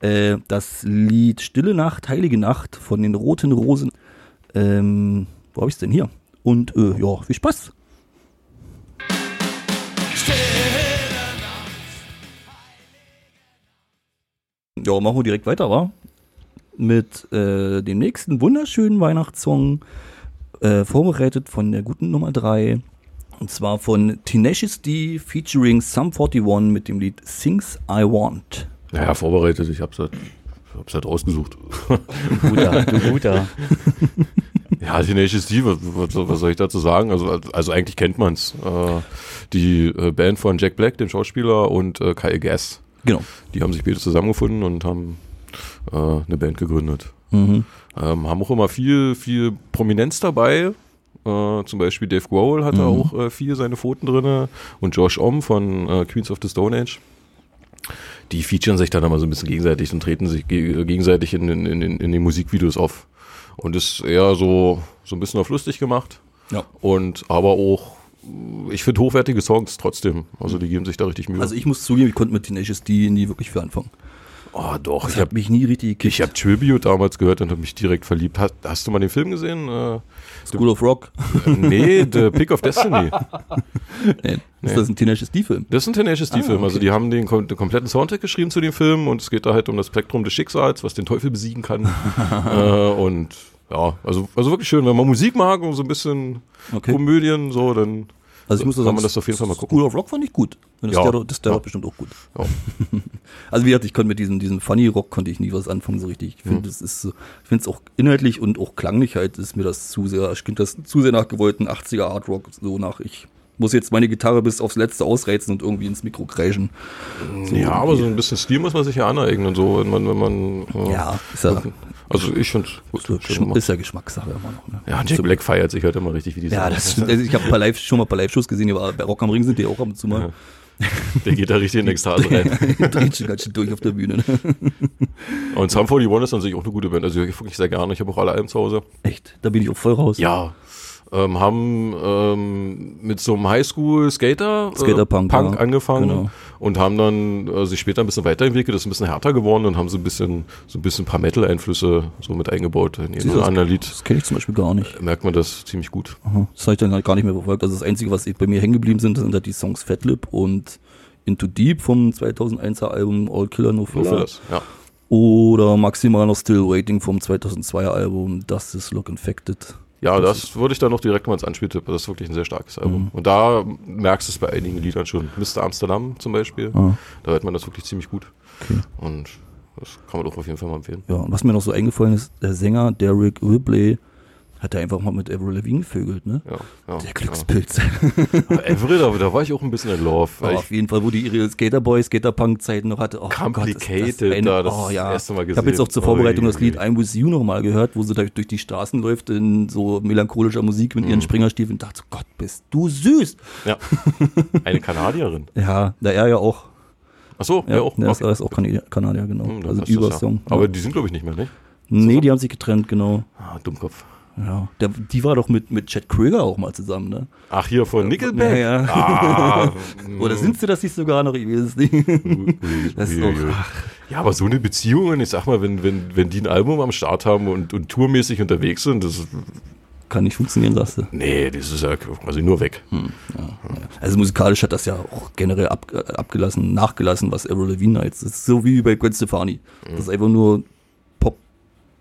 Äh, das Lied Stille Nacht, Heilige Nacht von den Roten Rosen. Ähm, wo habe ich es denn hier? Und äh, ja, viel Spaß. Ja, machen wir direkt weiter, wa? Mit äh, dem nächsten wunderschönen Weihnachtssong, äh, vorbereitet von der guten Nummer 3. Und zwar von Tenacious D featuring Sum 41 mit dem Lied Things I Want. Naja, vorbereitet, ich hab's halt, ich hab's halt rausgesucht. Guter, du guter. Ja, Tenacious D, was, was, was soll ich dazu sagen? Also, also eigentlich kennt man's. Äh, die äh, Band von Jack Black, dem Schauspieler, und äh, Kyle Gass. Genau. Die haben sich beide zusammengefunden und haben äh, eine Band gegründet. Mhm. Ähm, haben auch immer viel, viel Prominenz dabei. Äh, zum Beispiel Dave Grohl hat da Mhm. auch äh, viel seine Pfoten drinne und Josh Om von äh, Queens of the Stone Age. Die featuren sich dann immer so ein bisschen gegenseitig und treten sich ge gegenseitig in, in, in, in den Musikvideos auf. Und ist eher so, so ein bisschen auf lustig gemacht. Ja. Und aber auch, ich finde hochwertige Songs trotzdem. Also die geben sich da richtig Mühe. Also ich muss zugeben, ich konnte mit Tenacious D nie wirklich für anfangen. oh doch, Das ich habe mich nie richtig gekickt. ich hab Tribute damals gehört und habe mich direkt verliebt. Hast, hast du mal den Film gesehen? Äh, School of Rock. nee, The Pick of Destiny. Nee. Ist das ein Tenacious D-Film? Das ist ein Tenacious D-Film. Ah, Also okay. die haben den, den kompletten Soundtrack geschrieben zu dem Film und es geht da halt um das Spektrum des Schicksals, was den Teufel besiegen kann. äh, und ja, also, also wirklich schön, wenn man Musik mag und so ein bisschen Okay. Komödien, so, dann Also ich muss sagen, man das auf jeden Fall mal gucken. School of Rock fand ich gut. Das Ja. der, das der Ja. bestimmt auch gut. Ja. Also wie gesagt, ich konnte mit diesem, diesem Funny Rock konnte ich nie was anfangen so richtig. Ich finde, das ist ich finde es auch inhaltlich und auch klanglich halt ist mir das zu sehr, ich finde das zu sehr nach gewollten 80er Art Rock, so nach ich muss jetzt meine Gitarre bis aufs Letzte ausreizen und irgendwie ins Mikro kreischen. So ja, aber so ein bisschen Stil muss man sich ja aneignen und so, wenn man, wenn man äh, Ja, ist ja, Also ich finde gut. so, ist ja Geschmackssache immer noch. Ne? Ja, Jack Black feiert sich halt immer richtig wie die Ja, das stimmt. Also ich habe schon mal ein paar Live-Shows gesehen, aber bei Rock am Ring sind die auch ab und zu mal. Der geht da richtig in Ekstase rein. Dreht schon ganz schön durch auf der Bühne. Ne? Und Sum 41 ist an sich auch eine gute Band. Also ich wirklich sehr gerne. Ich habe auch alle Alben zu Hause. Echt, da bin ich auch voll raus. Ja. Ähm, haben ähm, mit so einem Highschool-Skater Skaterpunk, Punk ja. angefangen Genau. und haben dann äh, sich später ein bisschen weiterentwickelt, ist ein bisschen härter geworden und haben so ein bisschen so ein bisschen paar Metal-Einflüsse so mit eingebaut. In jedem anderen Lied Das kenne ich zum Beispiel gar nicht. merkt man das ziemlich gut. Aha. Das habe ich dann halt gar nicht mehr verfolgt. Also das Einzige, was bei mir hängen geblieben sind, sind halt die Songs Fatlip und Into Deep vom 2001er Album All Killer No Filler. das. Ja. Oder maximal noch Still Waiting vom 2002er Album Das ist Look Infected. Ja, das würde ich dann noch direkt mal ins Anspiel tippen. Das ist wirklich ein sehr starkes Album. Mhm. Und da merkst du es bei einigen Liedern schon. Mr. Amsterdam zum Beispiel. Ah. Da hört man das wirklich ziemlich gut. Okay. Und das kann man doch auf jeden Fall mal empfehlen. Ja, und was mir noch so eingefallen ist, der Sänger Derek Ripley hat er einfach mal mit Avril Lavigne gevögelt, ne? Ja, ja, Der Glückspilz. Ja. Avril, da, da war ich auch ein bisschen in Love. ich auf jeden Fall, wo die ihre Skaterboy, Skaterpunk-Zeiten noch hatte. Oh Complicated, Gott, ist da das oh, ja. erste Mal Ich habe jetzt gesehen. auch zur Vorbereitung das Ui, Lied. I'm With You nochmal gehört, wo sie da durch die Straßen läuft in so melancholischer Musik mit Mhm. ihren Springerstiefeln und dachte so, Gott, bist du süß. Ja. Eine Kanadierin. Ja, da er ja auch. Ach so, ja, Ja, auch. ist, Okay. ist auch Kanadier, Kanadier genau. Hm, also das Übersong. Ja. Aber ja. die sind, glaube ich, nicht mehr, nicht? nee, die haben sich getrennt, genau. Ah, Dummkopf. Ja. Der, die war doch mit, mit Chad Krieger auch mal zusammen, ne? Ach, hier von Nickelback? Ja, ja. Ah, Oder sind sie das nicht sogar noch? Ich weiß es nicht. Das ist ui. Ja, aber so eine Beziehung, ich sag mal, wenn, wenn, wenn die ein Album am Start haben und, und tourmäßig unterwegs sind, das kann nicht funktionieren, sagst du. nee, das ist ja quasi nur weg. Hm. Also musikalisch hat das ja auch generell ab, äh, abgelassen, nachgelassen, was Avril Lavigne jetzt ist. So wie bei Gwen Stefani. Das ist einfach nur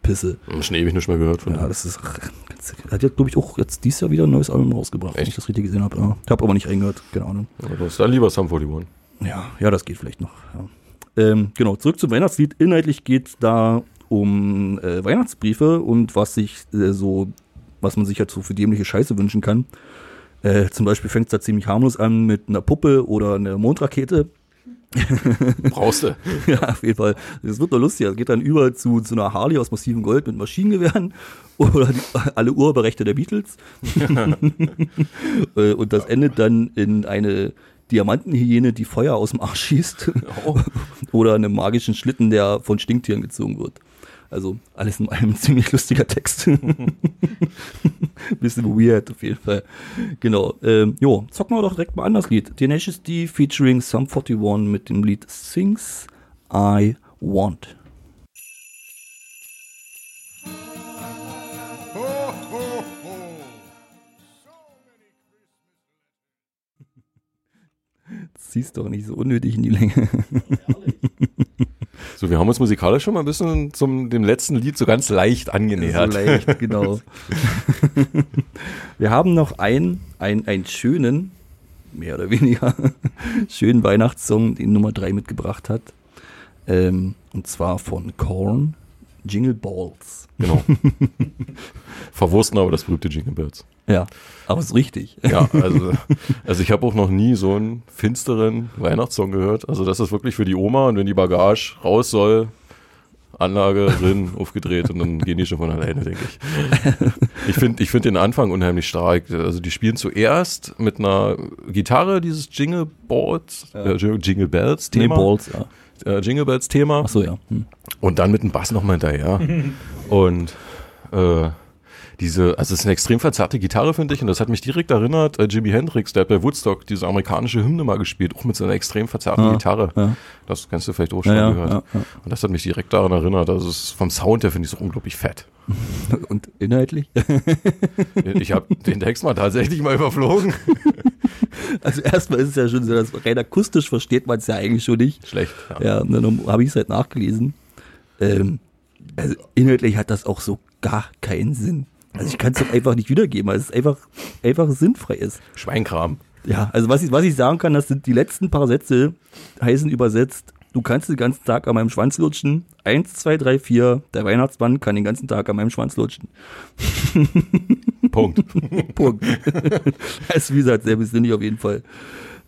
Hab Schon ewig nicht mehr gehört von Ja, das ist. Ganz, hat ja, glaube ich, auch jetzt dieses Jahr wieder ein neues Album rausgebracht, wenn Echt? ich das richtig gesehen habe. Ja. Ich habe aber nicht reingehört, keine Ahnung. Ja, das ist dann lieber Sum 41. Ja, ja, das geht vielleicht noch. Ja. Ähm, genau, zurück zum Weihnachtslied. Inhaltlich geht da um äh, Weihnachtsbriefe und was sich äh, so, was man sich halt so für dämliche Scheiße wünschen kann. Äh, zum Beispiel fängt es da ziemlich harmlos an mit einer Puppe oder einer Mondrakete. Brauchst du. Ja, auf jeden Fall. Das wird doch lustig. Es geht dann über zu, zu einer Harley aus massivem Gold mit Maschinengewehren oder die, alle Urheberrechte der Beatles. Äh, Und das endet dann in eine Diamantenhyäne, die Feuer aus dem Arsch schießt. oder einem magischen Schlitten, der von Stinktieren gezogen wird. Also alles in einem ziemlich lustiger Text. Bisschen weird auf jeden Fall. Genau. Ähm, jo, zocken wir doch direkt mal an das Lied. Tenacious D featuring Sum 41 mit dem Lied Things I Want. Ziehst doch nicht so unnötig in die Länge. So, wir haben uns musikalisch schon mal ein bisschen zum dem letzten Lied so ganz leicht angenähert. So leicht, genau. Wir haben noch einen, einen, einen schönen, mehr oder weniger, schönen Weihnachtssong, den Nummer 3 mitgebracht hat. Ähm, und zwar von Korn, Jingle Balls. Genau. Verwursten aber das berühmte Jingle Bells. Ja, aber ist richtig. Ja, also, also ich habe auch noch nie so einen finsteren Weihnachtssong gehört. Also das ist wirklich für die Oma und wenn die Bagage raus soll, Anlage drin, aufgedreht und dann gehen die schon von alleine, denke ich. Ich finde ich find den Anfang unheimlich stark. Also die spielen zuerst mit einer Gitarre dieses Jingle Balls, äh, Jingle Bells Nee, Thema. Balls, ja. Äh, Jingle Bells Thema. Achso, ja. Hm. Und dann mit dem Bass nochmal hinterher. und äh, diese, also es ist eine extrem verzerrte Gitarre, finde ich, und das hat mich direkt erinnert, äh, Jimi Hendrix, der hat bei Woodstock diese amerikanische Hymne mal gespielt, auch mit so einer extrem verzerrten Ja, Gitarre. ja. Das kennst du vielleicht auch schon Ja, gehört. ja, ja. Und das hat mich direkt daran erinnert. Also es ist vom Sound her finde ich es unglaublich fett. Und inhaltlich? Ich habe den Text mal tatsächlich mal überflogen. Also erstmal ist es ja schon so, dass rein akustisch versteht man es ja eigentlich schon nicht. Schlecht. Ja. Ja, dann habe ich es halt nachgelesen. Ähm, also inhaltlich hat das auch so gar keinen Sinn. Also ich kann es doch einfach nicht wiedergeben, weil es einfach, einfach sinnfrei ist. Schweinkram. Ja, also was ich, was ich sagen kann, das sind die letzten paar Sätze, heißen übersetzt, du kannst den ganzen Tag an meinem Schwanz lutschen. Eins, zwei, drei, vier, der Weihnachtsmann kann den ganzen Tag an meinem Schwanz lutschen. Punkt. Punkt. das ist wie gesagt sehr besinnlich auf jeden Fall.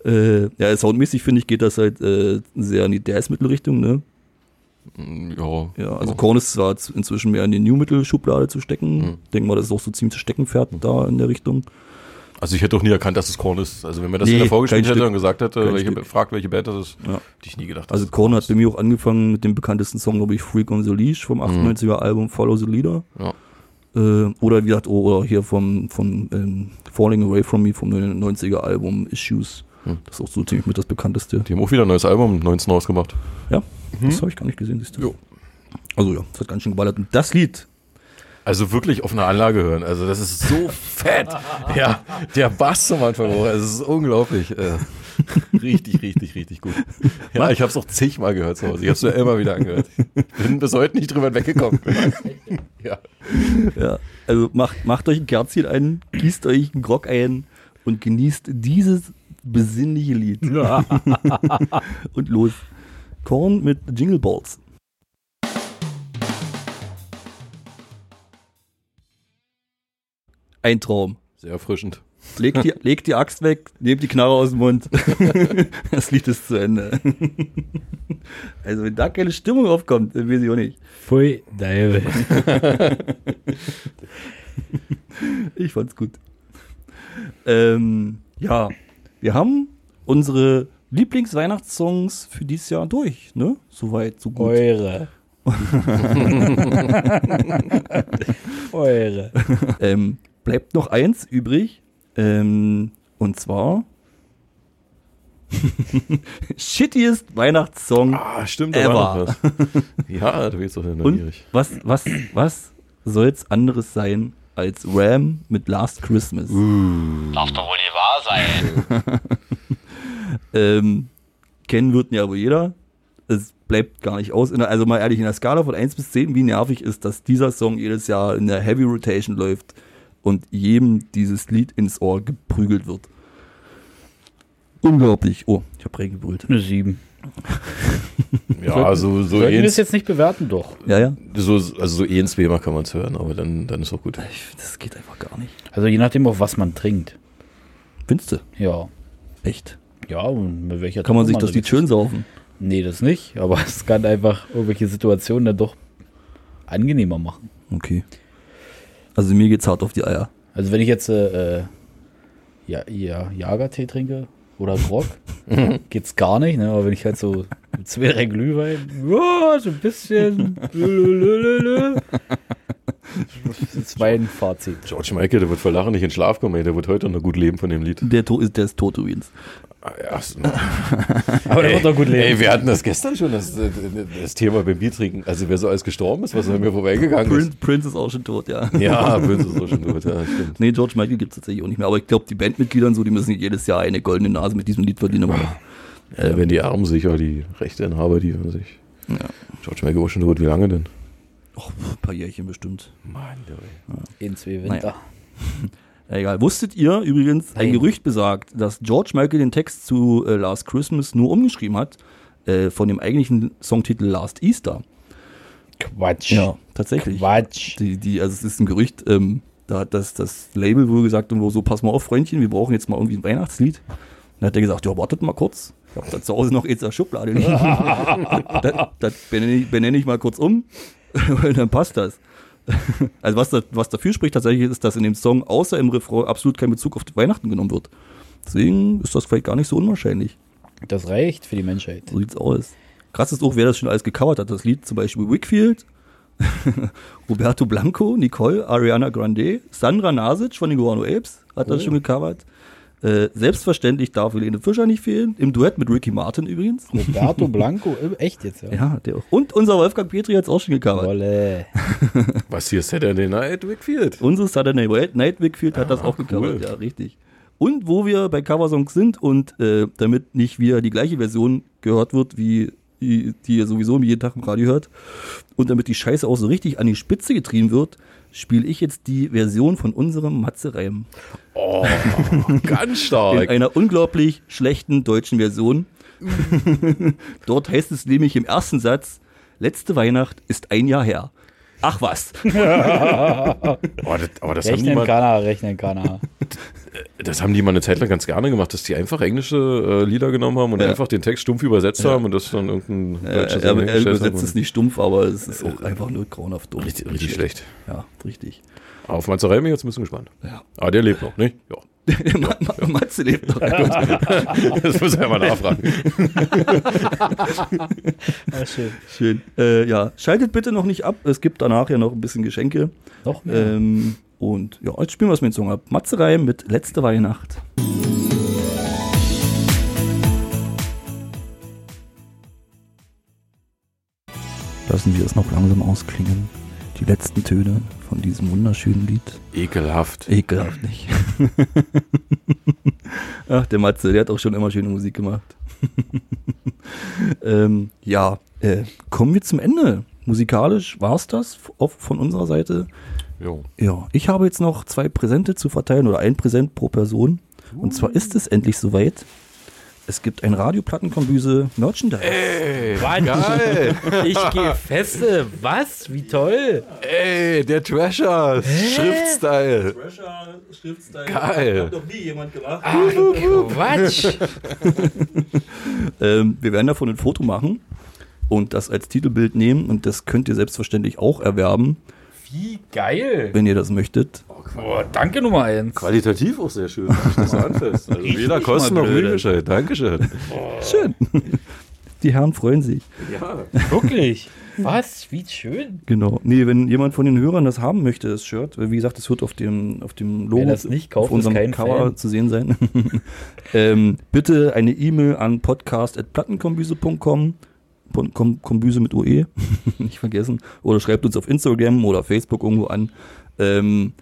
Äh, ja, soundmäßig finde ich, geht das halt äh, sehr in die Death-Mittelrichtung, ne? ja. Ja, also Korn ist zwar inzwischen mehr in die New-Metal-Schublade zu stecken. Mhm. Denke mal, das ist auch so ziemlich Steckenpferd da in der Richtung. Also ich hätte auch nie erkannt, dass es Korn ist. Also wenn mir das Nee, vorgestellt kein hätte Stück. und gesagt hätte, welche, fragt, welche Band das ist, Ja. hätte ich nie gedacht. Also Korn hat bei mir auch angefangen mit dem bekanntesten Song, glaube ich, Freak on the Leash vom 98er Album Follow the Leader. Ja. Äh, oder wie gesagt, oh, oder hier vom, von ähm, Falling Away From Me vom 90er Album Issues. Hm. Das ist auch so ziemlich mit das bekannteste. Die haben auch wieder ein neues Album 19 rausgemacht. Ja, das habe ich gar nicht gesehen, siehst du. Jo. Also ja, das hat ganz schön geballert. Und das Lied, Also wirklich auf einer Anlage hören. Also das ist so fett. Ja, der Bass am Anfang auch. Also es ist unglaublich. Äh, richtig, richtig, richtig gut. Ja, ich habe es auch zigmal gehört zu Hause. Ich habe es mir immer wieder angehört. Bin bis heute nicht drüber weggekommen. Ja. ja, also macht, macht euch ein Kerzchen ein, gießt euch einen Grog ein und genießt dieses besinnliche Lied. und los. Korn mit Jingle Balls. Ein Traum. Sehr erfrischend. Legt die, legt die Axt weg, nehmt die Knarre aus dem Mund. das Lied ist zu Ende. also, wenn da keine Stimmung aufkommt, dann weiß ich auch nicht. Pfui, Deibel. Ich fand's gut. Ähm, ja, wir haben unsere Lieblingsweihnachtssongs für dieses Jahr durch, ne? Soweit, so gut. Eure. Eure. Ähm, bleibt noch eins übrig. Ähm, und zwar shittiest Weihnachtssong Ah, stimmt. da Ever. war noch was. Ja, du bist doch Und neugierig. was, was, was soll's anderes sein als Ram mit Last Christmas? Darf doch wohl nicht wahr sein. Ähm, kennen wird ihn ja wohl jeder. Es bleibt gar nicht aus. Also mal ehrlich, in der Skala von 1 bis 10, wie nervig ist, dass dieser Song jedes Jahr in der Heavy Rotation läuft und jedem dieses Lied ins Ohr geprügelt wird. Unglaublich. Oh, ich habe reingebrüllt. Eine 7. Ja, also so Sollten wir das jetzt nicht bewerten? Doch. Ja, ja. so, also so eh ins Thema kann man es hören, aber dann, dann ist auch gut. Ich, das geht einfach gar nicht. Also je nachdem, auf was man trinkt. Findest du? Ja. Echt? Ja, und mit welcher Kann man sich das Lied schön saufen? Nee, das nicht. Aber es kann einfach irgendwelche Situationen dann doch angenehmer machen. Okay. Also mir geht's hart auf die Eier. Also wenn ich jetzt äh, äh, ja, ja, Jagertee trinke oder Grog, geht's gar nicht. Ne? Aber wenn ich halt so zwei, drei Glühwein, ja, so ein bisschen. Das ist mein Fazit. George Michael, der wird vor Lachen nicht in Schlaf kommen, ey. der wird heute noch gut leben von dem Lied. Der, to ist, der ist tot übrigens. Ah, Ja, Aber der wird doch gut leben. Ey, wir hatten das gestern schon, das, das Thema beim Bier trinken. Also wer so alles gestorben ist, was an mir vorbeigegangen Prince, ist. Prince ist auch schon tot, ja. Ja, Prince ist auch schon tot, ja, stimmt. Nee, George Michael gibt's tatsächlich auch nicht mehr. Aber ich glaube, die Bandmitglieder und so, die müssen jedes Jahr eine goldene Nase mit diesem Lied verdienen. Aber Ja, wenn die Armen sicher, die Rechteinhaber, die hören sich. Ja. George Michael war schon tot, wie lange denn? Och, ein paar Jährchen bestimmt. Mann, In zwei Winter. Ja, egal. Wusstet ihr übrigens, ein Nein. Gerücht besagt, dass George Michael den Text zu äh, Last Christmas nur umgeschrieben hat äh, von dem eigentlichen Songtitel Last Easter. Quatsch. tatsächlich. Quatsch. Die, die, also es ist ein Gerücht, ähm, da hat das, das Label wohl gesagt, und wo so, pass mal auf, Freundchen, wir brauchen jetzt mal irgendwie ein Weihnachtslied. Dann hat er gesagt, ja, wartet mal kurz. Ich hab da zu Hause noch jetzt in der Schublade liegen. das das benenne, ich, benenne ich mal kurz um dann passt das. Also was, da, was dafür spricht tatsächlich ist, dass in dem Song außer im Refrain absolut kein Bezug auf Weihnachten genommen wird. Deswegen ist das vielleicht gar nicht so unwahrscheinlich. Das reicht für die Menschheit. So sieht's aus. Krass ist auch, wer das schon alles gecovert hat. Das Lied zum Beispiel Wickfield, Roberto Blanco, Nicole, Ariana Grande, Sandra Nasic von den Guano Apes hat das schon gecovert. Äh, selbstverständlich darf Helene Fischer nicht fehlen. Im Duett mit Ricky Martin übrigens. Roberto Blanco, äh, echt jetzt, ja? Ja, der auch. Und unser Wolfgang Petri hat es auch schon gecovert. Wolle. Was hier Saturday Night Wickfield? Unsere Saturday Night Wickfield hat das auch gecovert. cool. Ja, richtig. Und wo wir bei Coversongs sind und äh, damit nicht wieder die gleiche Version gehört wird, wie die, die ihr sowieso jeden Tag im Radio hört, und damit die Scheiße auch so richtig an die Spitze getrieben wird, spiele ich jetzt die Version von unserem Matze Reim. Oh, ganz In stark. einer unglaublich schlechten deutschen Version. Dort heißt es nämlich im ersten Satz, letzte Weihnacht ist ein Jahr her. Ach was. Oh, das, aber das haben, die Rechnen mal, kann er, rechnen kann er. das haben die mal eine Zeit lang ganz gerne gemacht, dass die einfach englische äh, Lieder genommen haben und Ja. einfach den Text stumpf übersetzt haben und das dann irgendein Äh, deutsches er, er übersetzt es nicht stumpf, aber es ist auch einfach nur grauenhaft dumm. Richtig, richtig schlecht. Ja, richtig. Auf Mazerei bin ich jetzt ein bisschen gespannt. Ja. Ah, der lebt noch, nicht? Ja. Matze lebt noch. Das muss ich ja mal nachfragen. Ah, schön. Schön. Äh, ja, schaltet bitte noch nicht ab. Es gibt danach ja noch ein bisschen Geschenke. Noch mehr. Ähm, und ja, jetzt spielen wir es mit dem Song ab. Matze Reim mit Letzte Weihnacht. Lassen wir es noch langsam ausklingen. Die letzten Töne von diesem wunderschönen Lied. Ekelhaft. Ekelhaft nicht. Ach, der Matze, der hat auch schon immer schöne Musik gemacht. ähm, ja, äh, kommen wir zum Ende. Musikalisch war es das von unserer Seite. Jo. Ja, ich habe jetzt noch zwei Präsente zu verteilen oder ein Präsent pro Person. Und zwar ist es endlich soweit. Es gibt ein Radioplattenkombüse Merchandise. Ey, Was? geil. Ich gehe feste. Was? Wie toll. Ey, der Trasher. Schriftstyle. Schriftstyle. Geil. Hat noch nie jemand gemacht. Quatsch. Ähm, wir werden davon ein Foto machen und das als Titelbild nehmen und das könnt ihr selbstverständlich auch erwerben, Wie geil. wenn ihr das möchtet. Oh, danke Nummer eins. Qualitativ auch sehr schön, wenn ich das anfasst. Also weder Kosten mal noch. Mühegescheit. Dankeschön. Schön. Die Herren freuen sich. Ja. Wirklich. Was? Wie schön. Genau. Nee, wenn jemand von den Hörern das haben möchte, das Shirt, wie gesagt, es wird auf dem, auf dem Logo, Wer das nicht kauft, auf unserem Cover Fan. zu sehen sein. ähm, bitte eine E-Mail an podcast.plattenkombüse.com Kombüse mit OE, nicht vergessen. Oder schreibt uns auf Instagram oder Facebook irgendwo an. Ähm,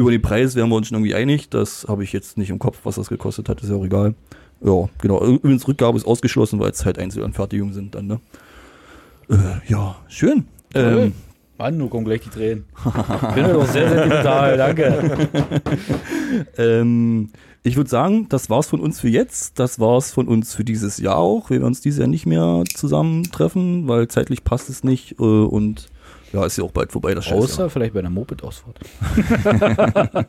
über den Preis wären wir uns schon irgendwie einig. Das habe ich jetzt nicht im Kopf, was das gekostet hat, ist ja auch egal. Ja, genau. Übrigens, Rückgabe ist ausgeschlossen, weil es halt Einzelanfertigungen sind dann, ne? Äh, ja, schön. Ähm, Mann, du kommen gleich die Tränen. Bin ja doch sehr sentimental, danke. Ähm, ich würde sagen, das war's von uns für jetzt. Das war's von uns für dieses Jahr auch. Wir werden uns dieses Jahr nicht mehr zusammentreffen, weil zeitlich passt es nicht. Äh, und ja, ist ja auch bald vorbei, das Scheißjahr. Außer vielleicht bei einer Moped-Ausfahrt.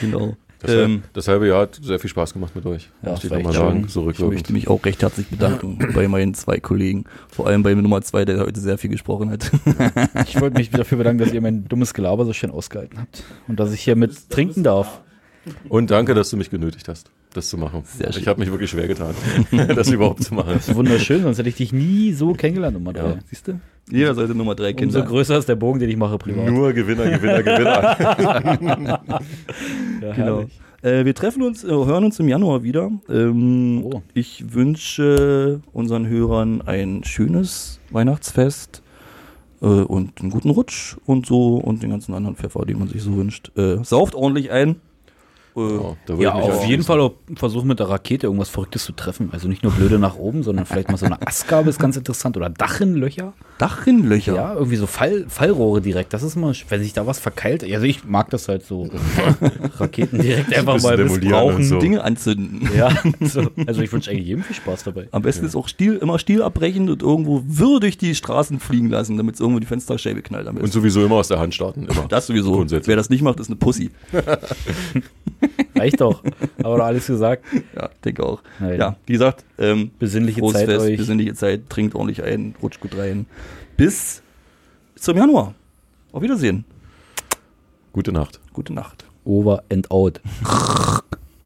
Genau. Das, Ähm, das halbe Jahr hat sehr viel Spaß gemacht mit euch. Ja, ich nochmal sagen, so ich möchte mich auch recht herzlich bedanken bei meinen zwei Kollegen. Vor allem bei Nummer zwei, der heute sehr viel gesprochen hat. Ich wollte mich dafür bedanken, dass ihr mein dummes Gelaber so schön ausgehalten habt. Und dass ich hier mit trinken darf. Und danke, dass du mich genötigt hast, das zu machen. Sehr schön. Ich habe mich wirklich schwer getan, das überhaupt zu machen. Das ist wunderschön, sonst hätte ich dich nie so kennengelernt, Nummer drei. Ja. Siehst du? Jeder sollte Nummer drei Umso Kinder. größer ist der Bogen, den ich mache privat. Nur Gewinner, Gewinner, Gewinner. Ja, Genau. Äh, wir treffen uns, äh, hören uns im Januar wieder. Ähm, Oh. Ich wünsche unseren Hörern ein schönes Weihnachtsfest äh, und einen guten Rutsch und so und den ganzen anderen Pfeffer, den man sich so wünscht. Äh, sauft ordentlich ein. Äh, Ja, Ja, auf jeden Fall versuchen mit der Rakete irgendwas Verrücktes zu treffen. Also nicht nur blöde nach oben, sondern vielleicht mal so eine Astgabel ist ganz interessant oder Dachenlöcher. Dachenlöcher. Ja, irgendwie so Fall, Fallrohre direkt. Das ist immer, sch- wenn sich da was verkeilt. Also ich mag das halt so. Raketen direkt einfach mal missbrauchen. so. Dinge anzünden. Ja, so. also ich wünsche eigentlich jedem viel Spaß dabei. Am besten ist auch Stiel, immer Stiel abbrechen und irgendwo wirr durch die Straßen fliegen lassen, damit es irgendwo die Fensterscheibe knallt. Am Und sowieso immer aus der Hand starten. Immer. Das sowieso. Wer das nicht macht, ist eine Pussy. Reicht doch. Aber doch alles gesagt. Ja, denke auch. Nein. Ja, wie gesagt, ähm, Besinnliche frohes Zeit Fest, euch. besinnliche Zeit, trinkt ordentlich ein, rutscht gut rein. Bis zum Januar. Auf Wiedersehen. Gute Nacht. Gute Nacht. Over and out.